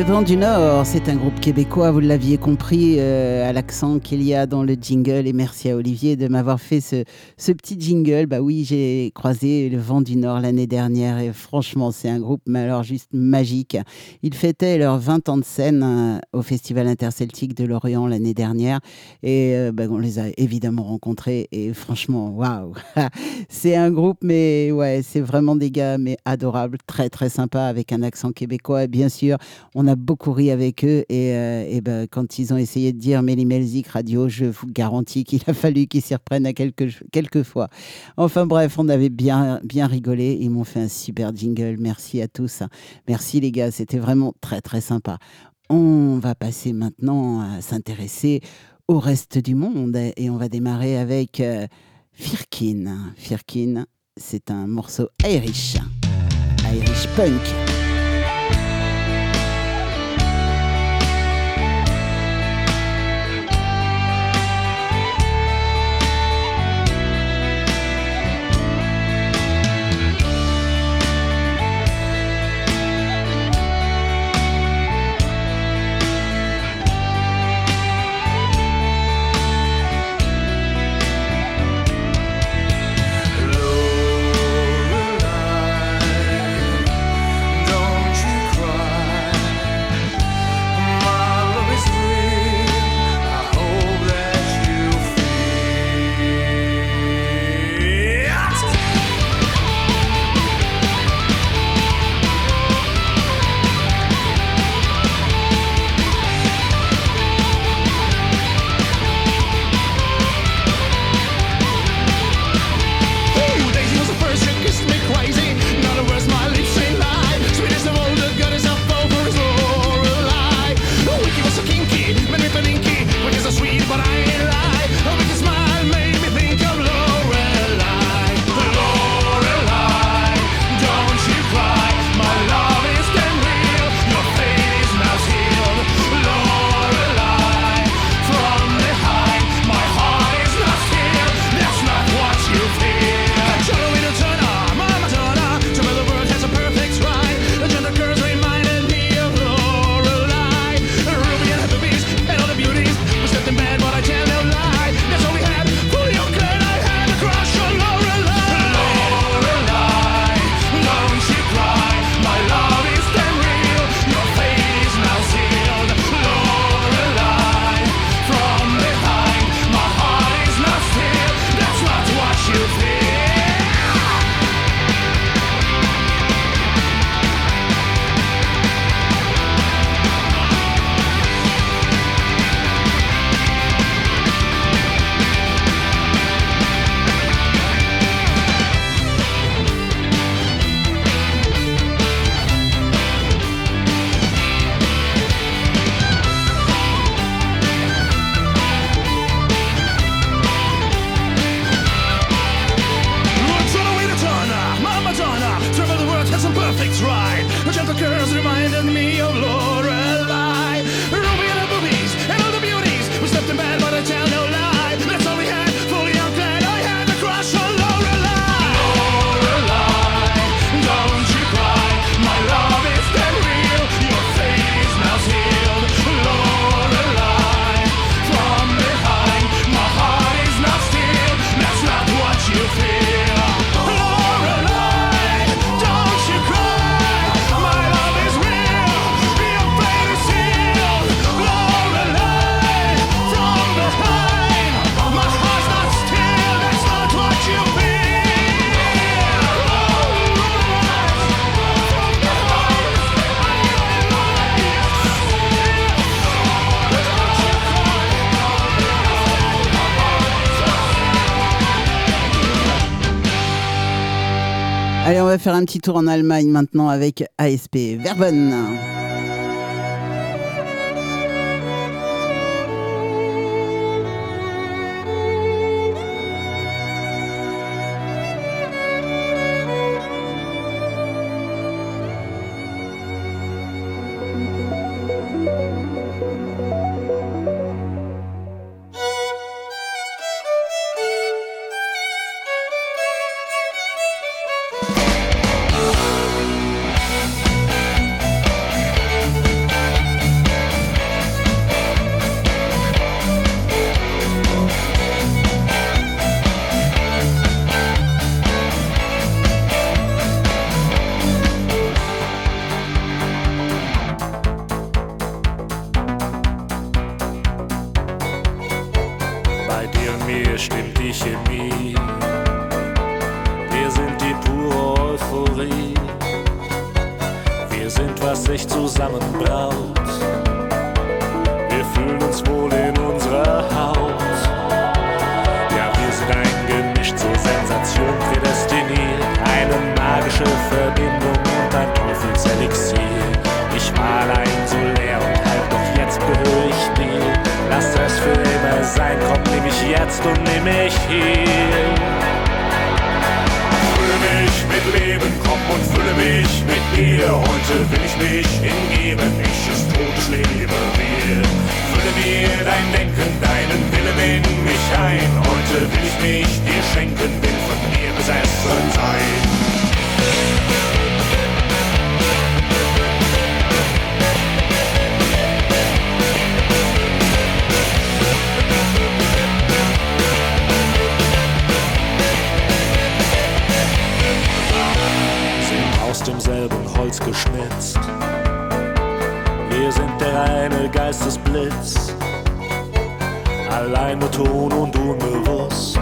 Vent du Nord, c'est un groupe québécois, vous l'aviez compris euh, à l'accent qu'il y a dans le jingle. Et merci à Olivier de m'avoir fait ce, petit jingle. Bah oui, j'ai croisé le Vent du Nord l'année dernière et franchement, c'est un groupe mais alors juste magique. Ils fêtaient leurs 20 ans de scène euh, au Festival interceltique de Lorient l'année dernière et euh, bah, on les a évidemment rencontrés et franchement, waouh, c'est un groupe mais ouais, c'est vraiment des gars mais adorables, très très sympas avec un accent québécois bien sûr, on a beaucoup ri avec eux et, euh, et ben, quand ils ont essayé de dire Méli Melzik Radio, je vous garantis qu'il a fallu qu'ils s'y reprennent à quelques, quelques fois. Enfin bref, on avait bien, bien rigolé. Ils m'ont fait un super jingle. Merci à tous. Merci les gars, c'était vraiment très très sympa. On va passer maintenant à s'intéresser au reste du monde et on va démarrer avec euh, Firkin. Firkin, c'est un morceau Irish. Irish punk. Faire un petit tour en Allemagne maintenant avec ASP Verben. Magische Verbindung und ein Teufelselixier. Ich mal ein so leer und halt doch jetzt gehöre ich dir. Lass es für immer sein, komm, nimm mich jetzt und nimm mich hier. Fülle mich mit Leben, komm und fülle mich mit dir. Heute will ich mich hingeben, ich ist tot, ich lebe wir. Fülle mir dein Denken, deinen Willen in mich ein. Heute will ich mich dir schenken, will von dir besessen sein. Demselben Holz geschnitzt. Wir sind der reine Geistesblitz, allein Ton und unbewusst.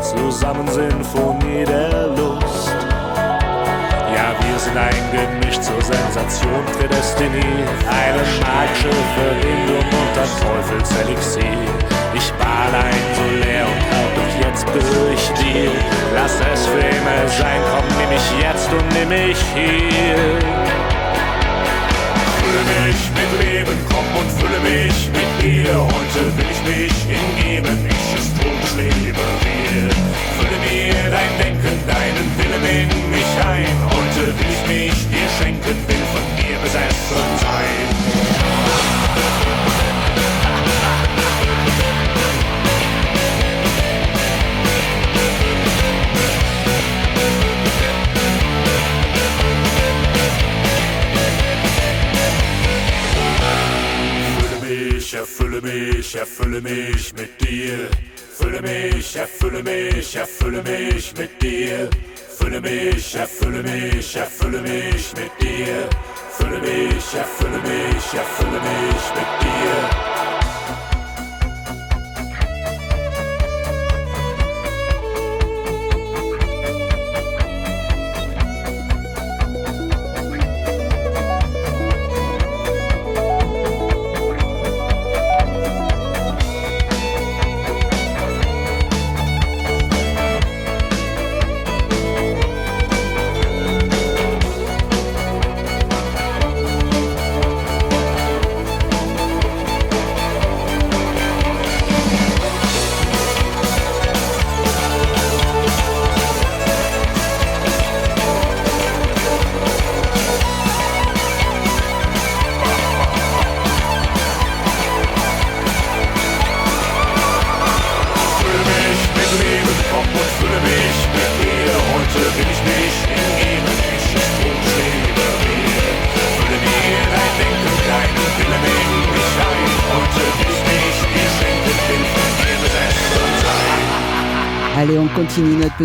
Zusammen Sinfonie der Lust. Ja, wir sind ein Gemisch zur Sensation prädestiniert. Eine magische Verbindung und ein Teufelselixier. Ich war allein so leer und hab doch jetzt ich dir. Lass es für immer sein, komm, nimm mich jetzt und nimm mich hier. Fülle mich mit Leben, komm und fülle mich mit dir. Heute will ich mich hingeben, ich ist tot, ich lebe wir. Fülle mir dein Denken, deinen Willen in mich ein. Heute will ich mich dir schenken, will von dir besessen sein. Erfülle mich, erfülle mich mit dir. Fülle mich, erfülle mich, erfülle mich mit dir. Fülle mich, erfülle mich, erfülle mich mit dir. Fülle mich, erfülle mich, erfülle mich mit dir.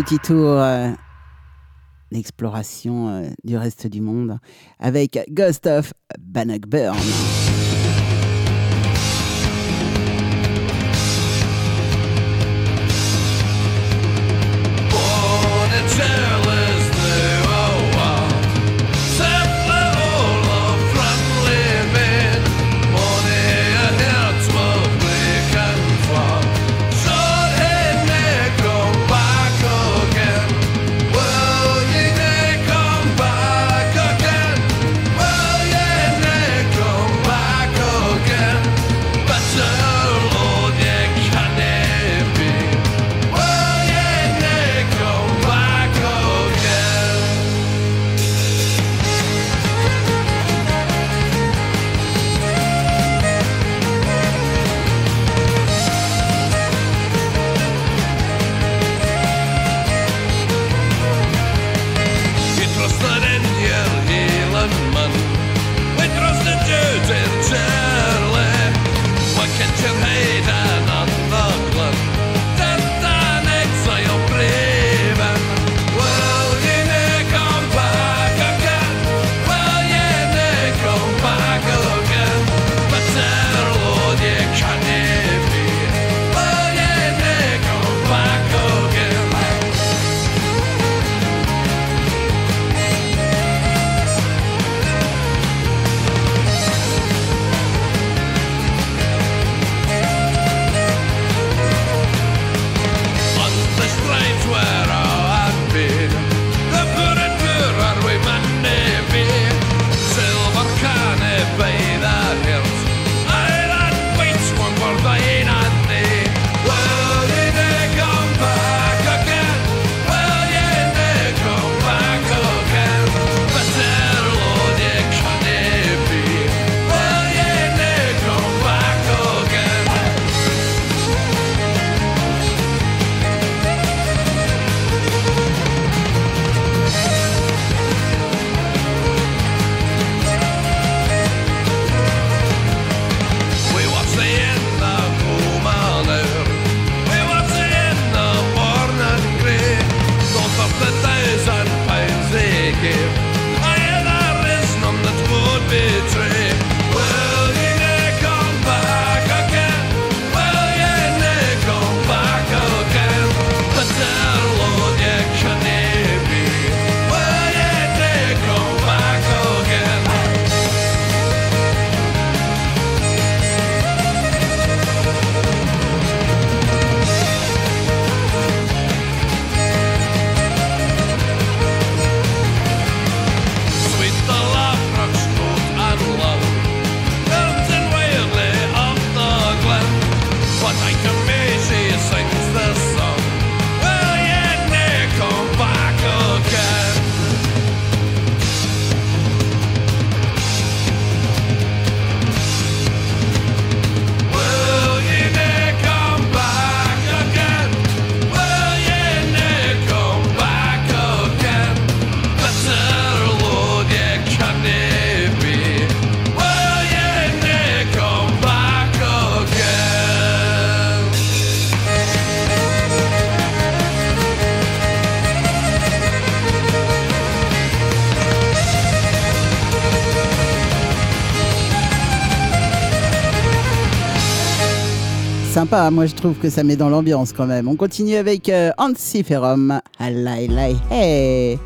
Petit tour euh, d'exploration euh, du reste du monde avec Ghost of Bannockburn. Moi, je trouve que ça met dans l'ambiance quand même. On continue avec euh, Ansi hey.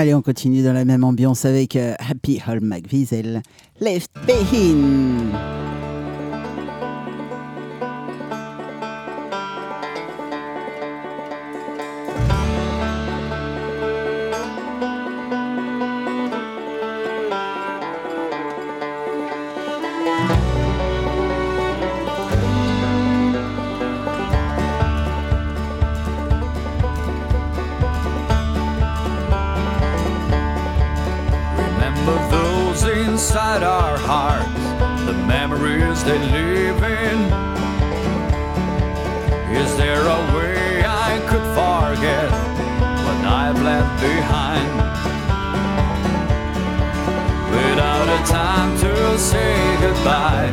Allez, on continue dans la même ambiance avec euh, Happy Hall McViesel, Left Behind. Inside our hearts, the memories they live in. Is there a way I could forget what I've left behind? Without a time to say goodbye,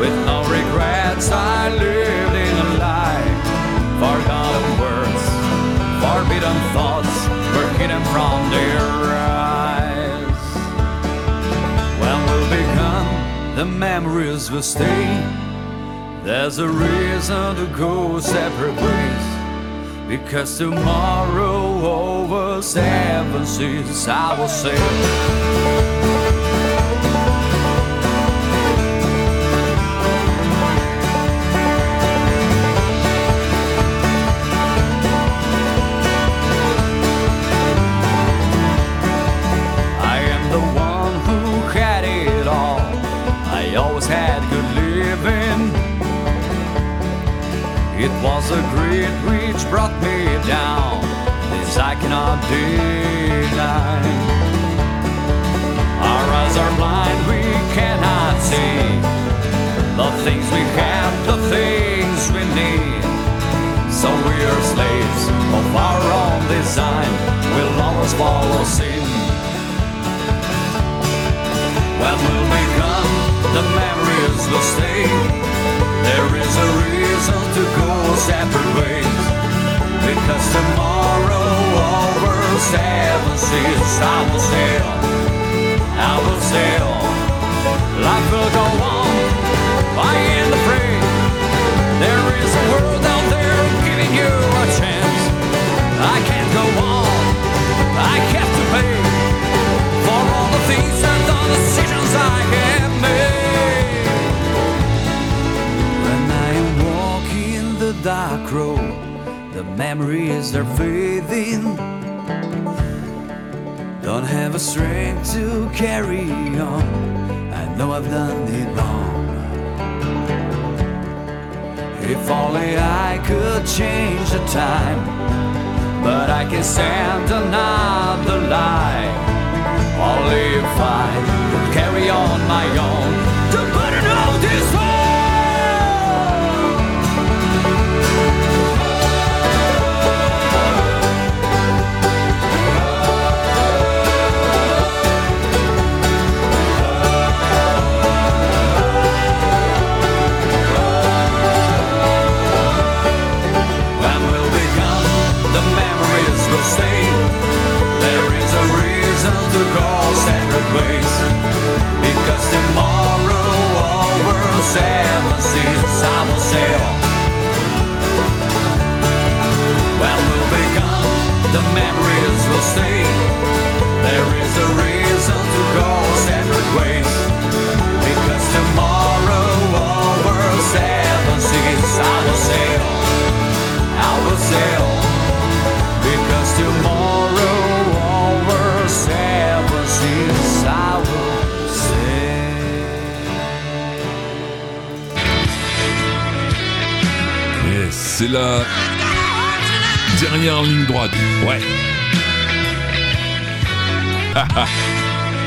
with no regrets, I lived in a lie. Forgotten words, forbidden thoughts were hidden from their the memories will stay. There's a reason to go separate ways. Because tomorrow over seven seas I will sail. Had good living. It was a greed which brought me down. This I cannot deny. Our eyes are blind, we cannot see the things we have, the things we need. So we are slaves of our own design. We'll always follow sin. When we'll be the memories will stay. There is a reason to go separate ways. Because tomorrow over seven seas I will sail. I will sail. Life will go on. I am afraid. There is a world out there giving you a chance. I can't go on. I have to pay for all the things and the decisions I have dark road, the memories are fading. Don't have a strength to carry on. I know I've done it wrong. If only I could change the time, but I can stand another life. Only if I could carry on my own to burn out this world. Reason to go separate ways. Because tomorrow over seven seas I will sail. When we'll be gone, the memories will stay. There is a reason to go separate ways. Because tomorrow over seven seas I will sail. I will sail. Because tomorrow c'est la dernière ligne droite. Ouais.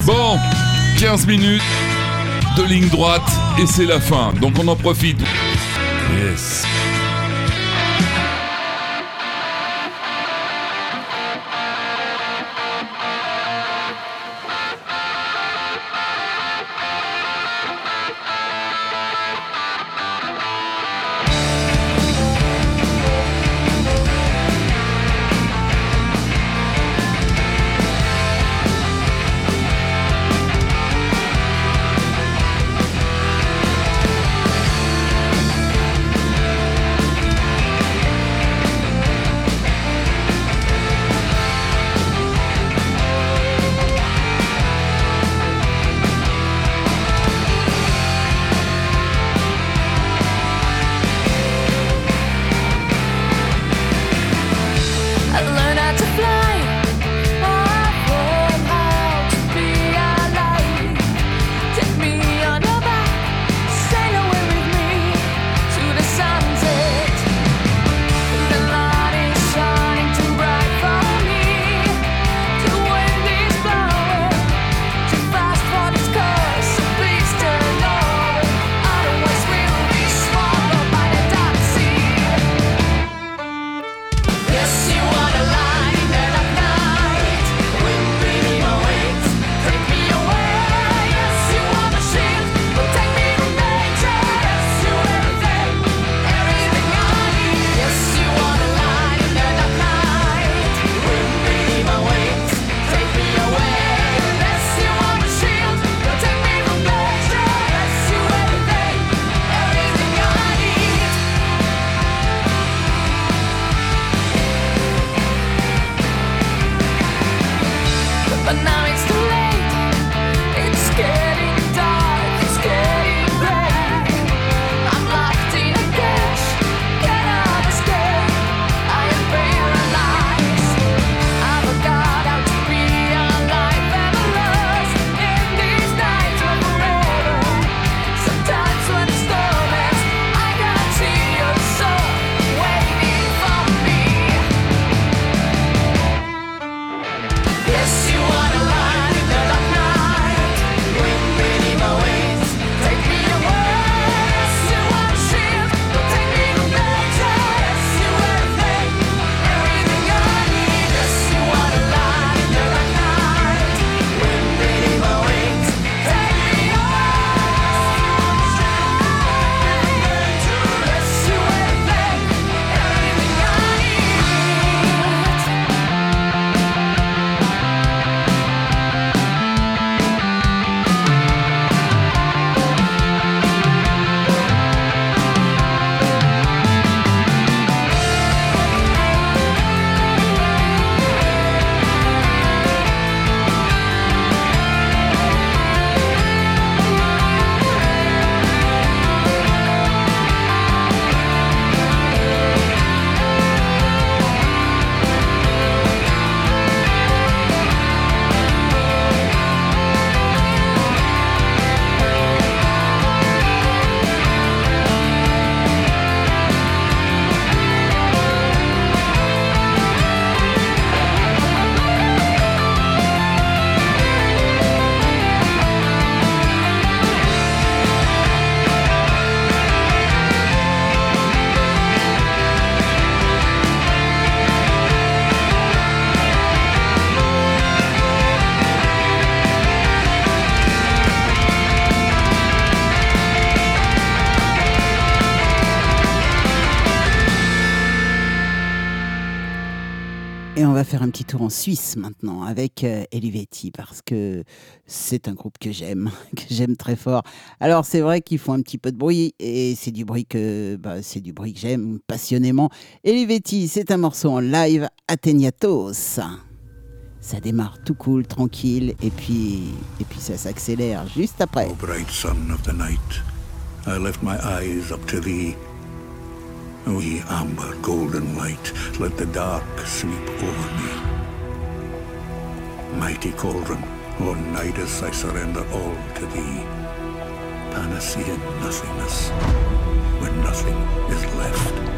bon, 15 minutes de ligne droite et c'est la fin. Donc on en profite. Yes. Petit tour en Suisse maintenant avec euh, Elivetti parce que c'est un groupe que j'aime, que j'aime très fort. Alors c'est vrai qu'ils font un petit peu de bruit et c'est du bruit que bah, c'est du bruit que j'aime passionnément. Elivetti, c'est un morceau en live Ateniatos. Ça démarre tout cool, tranquille et puis et puis ça s'accélère juste après. O ye amber golden light, let the dark sweep over me. Mighty cauldron, O Nidus, I surrender all to thee. Panacea nothingness, when nothing is left.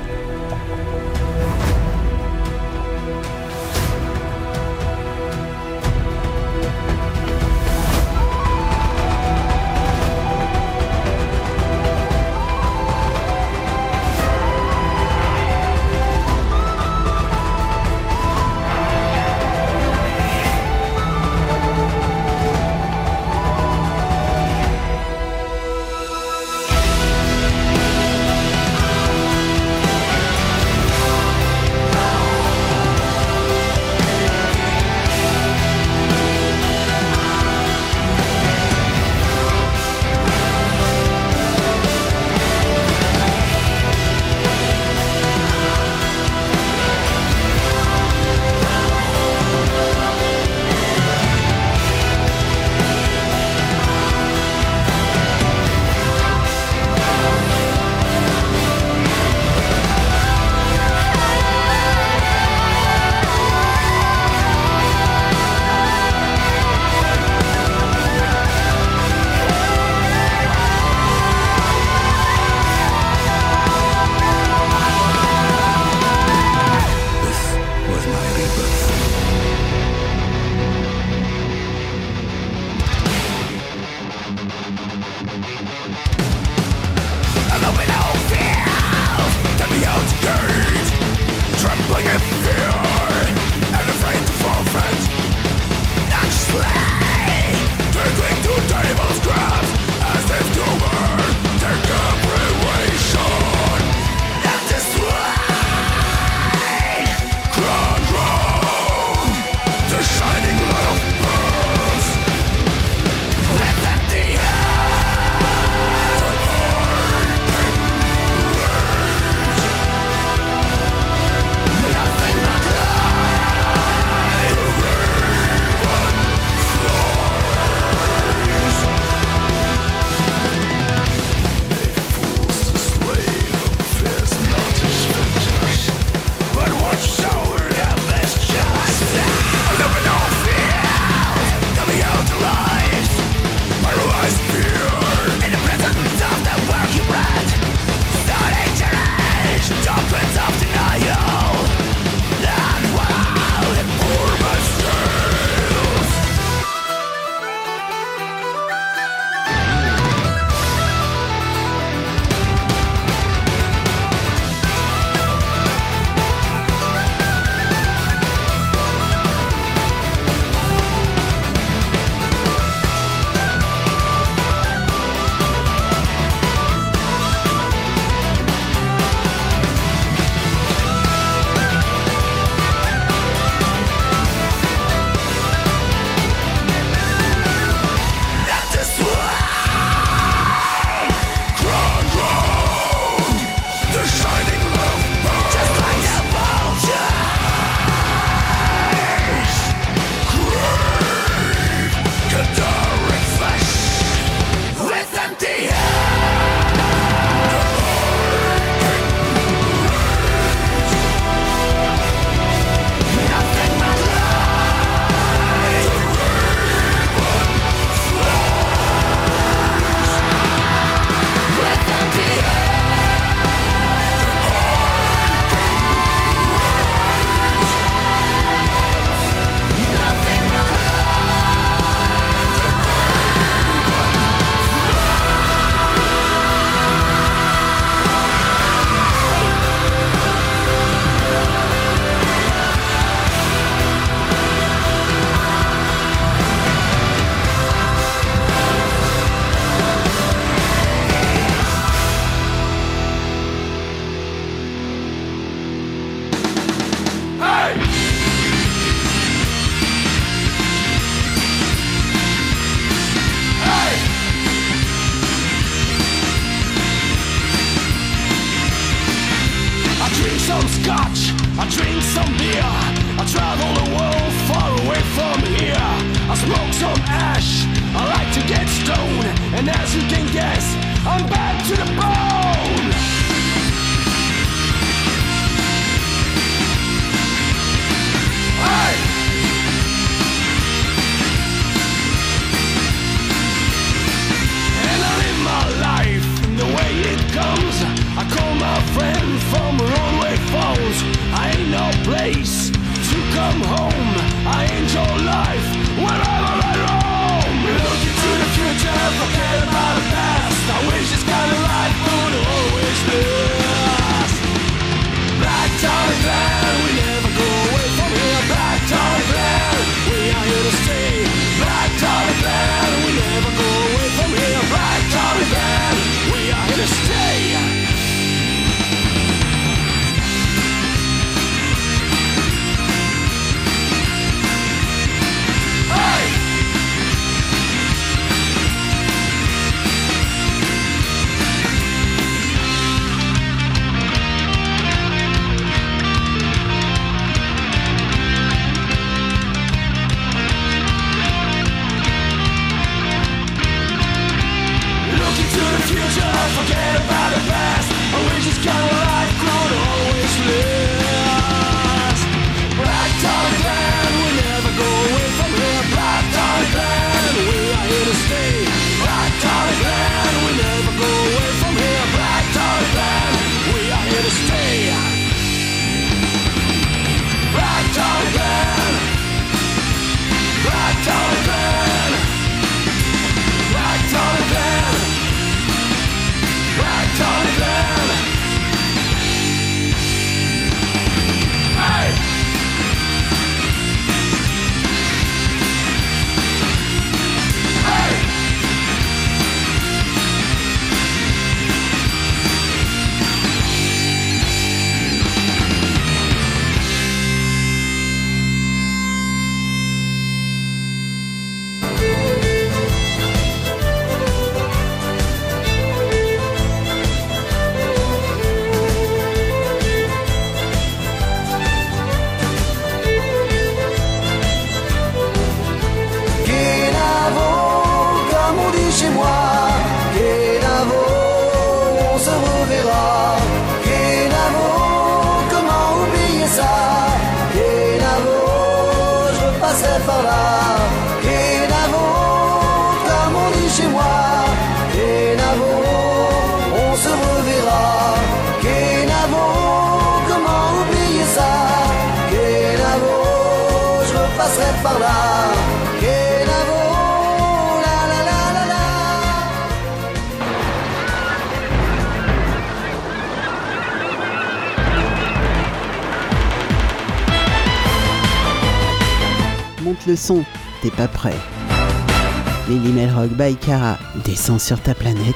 Sur ta planète.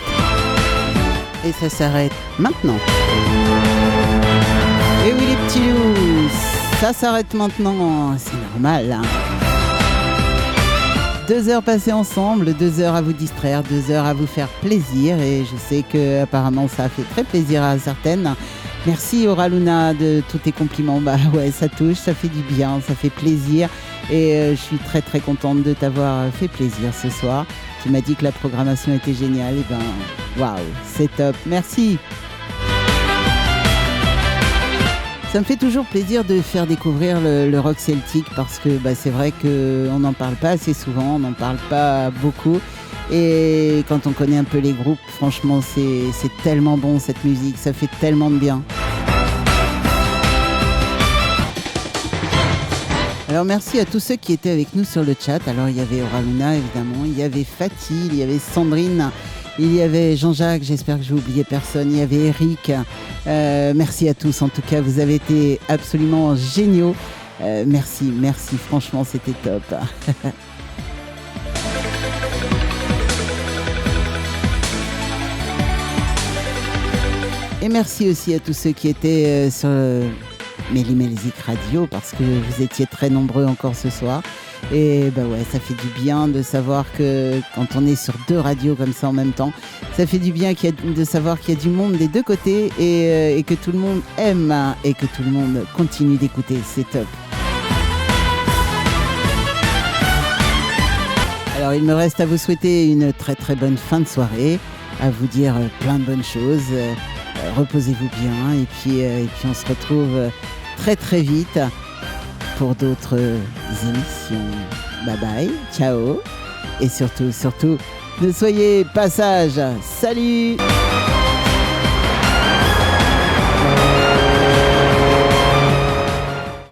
Et ça s'arrête maintenant. Et oui les petits loups, ça s'arrête maintenant, c'est normal. Deux heures passées ensemble, deux heures à vous distraire, deux heures à vous faire plaisir et je sais que apparemment ça fait très plaisir à certaines. Merci Aura Luna de tous tes compliments. Bah ouais, ça touche, ça fait du bien, ça fait plaisir et euh, je suis très très contente de t'avoir fait plaisir ce soir. Tu dit que la programmation était géniale et ben waouh, c'est top. Merci. Ça me fait toujours plaisir de faire découvrir le, rock celtique parce que bah, c'est vrai qu'on n'en parle pas assez souvent, on n'en parle pas beaucoup. Et quand on connaît un peu les groupes, franchement, c'est c'est tellement bon cette musique, ça fait tellement de bien. Alors merci à tous ceux qui étaient avec nous sur le chat. Alors il y avait Oraluna évidemment, il y avait Fatih, il y avait Sandrine, il y avait Jean-Jacques, j'espère que je n'ai oublié personne, il y avait Eric. Euh, merci à tous, en tout cas vous avez été absolument géniaux. Euh, merci, merci, franchement c'était top. Et merci aussi à tous ceux qui étaient sur euh, Mélimélique Radio parce que vous étiez très nombreux encore ce soir. Et bah ouais, ça fait du bien de savoir que quand on est sur deux radios comme ça en même temps, ça fait du bien de savoir qu'il y a du monde des deux côtés euh, et que tout le monde aime et que tout le monde continue d'écouter. C'est top. Alors il me reste à vous souhaiter une très très bonne fin de soirée, à vous dire plein de bonnes choses euh, Reposez-vous bien et puis, euh, et puis on se retrouve euh, très très vite pour d'autres émissions. Bye bye, ciao et surtout surtout ne soyez pas sages. Salut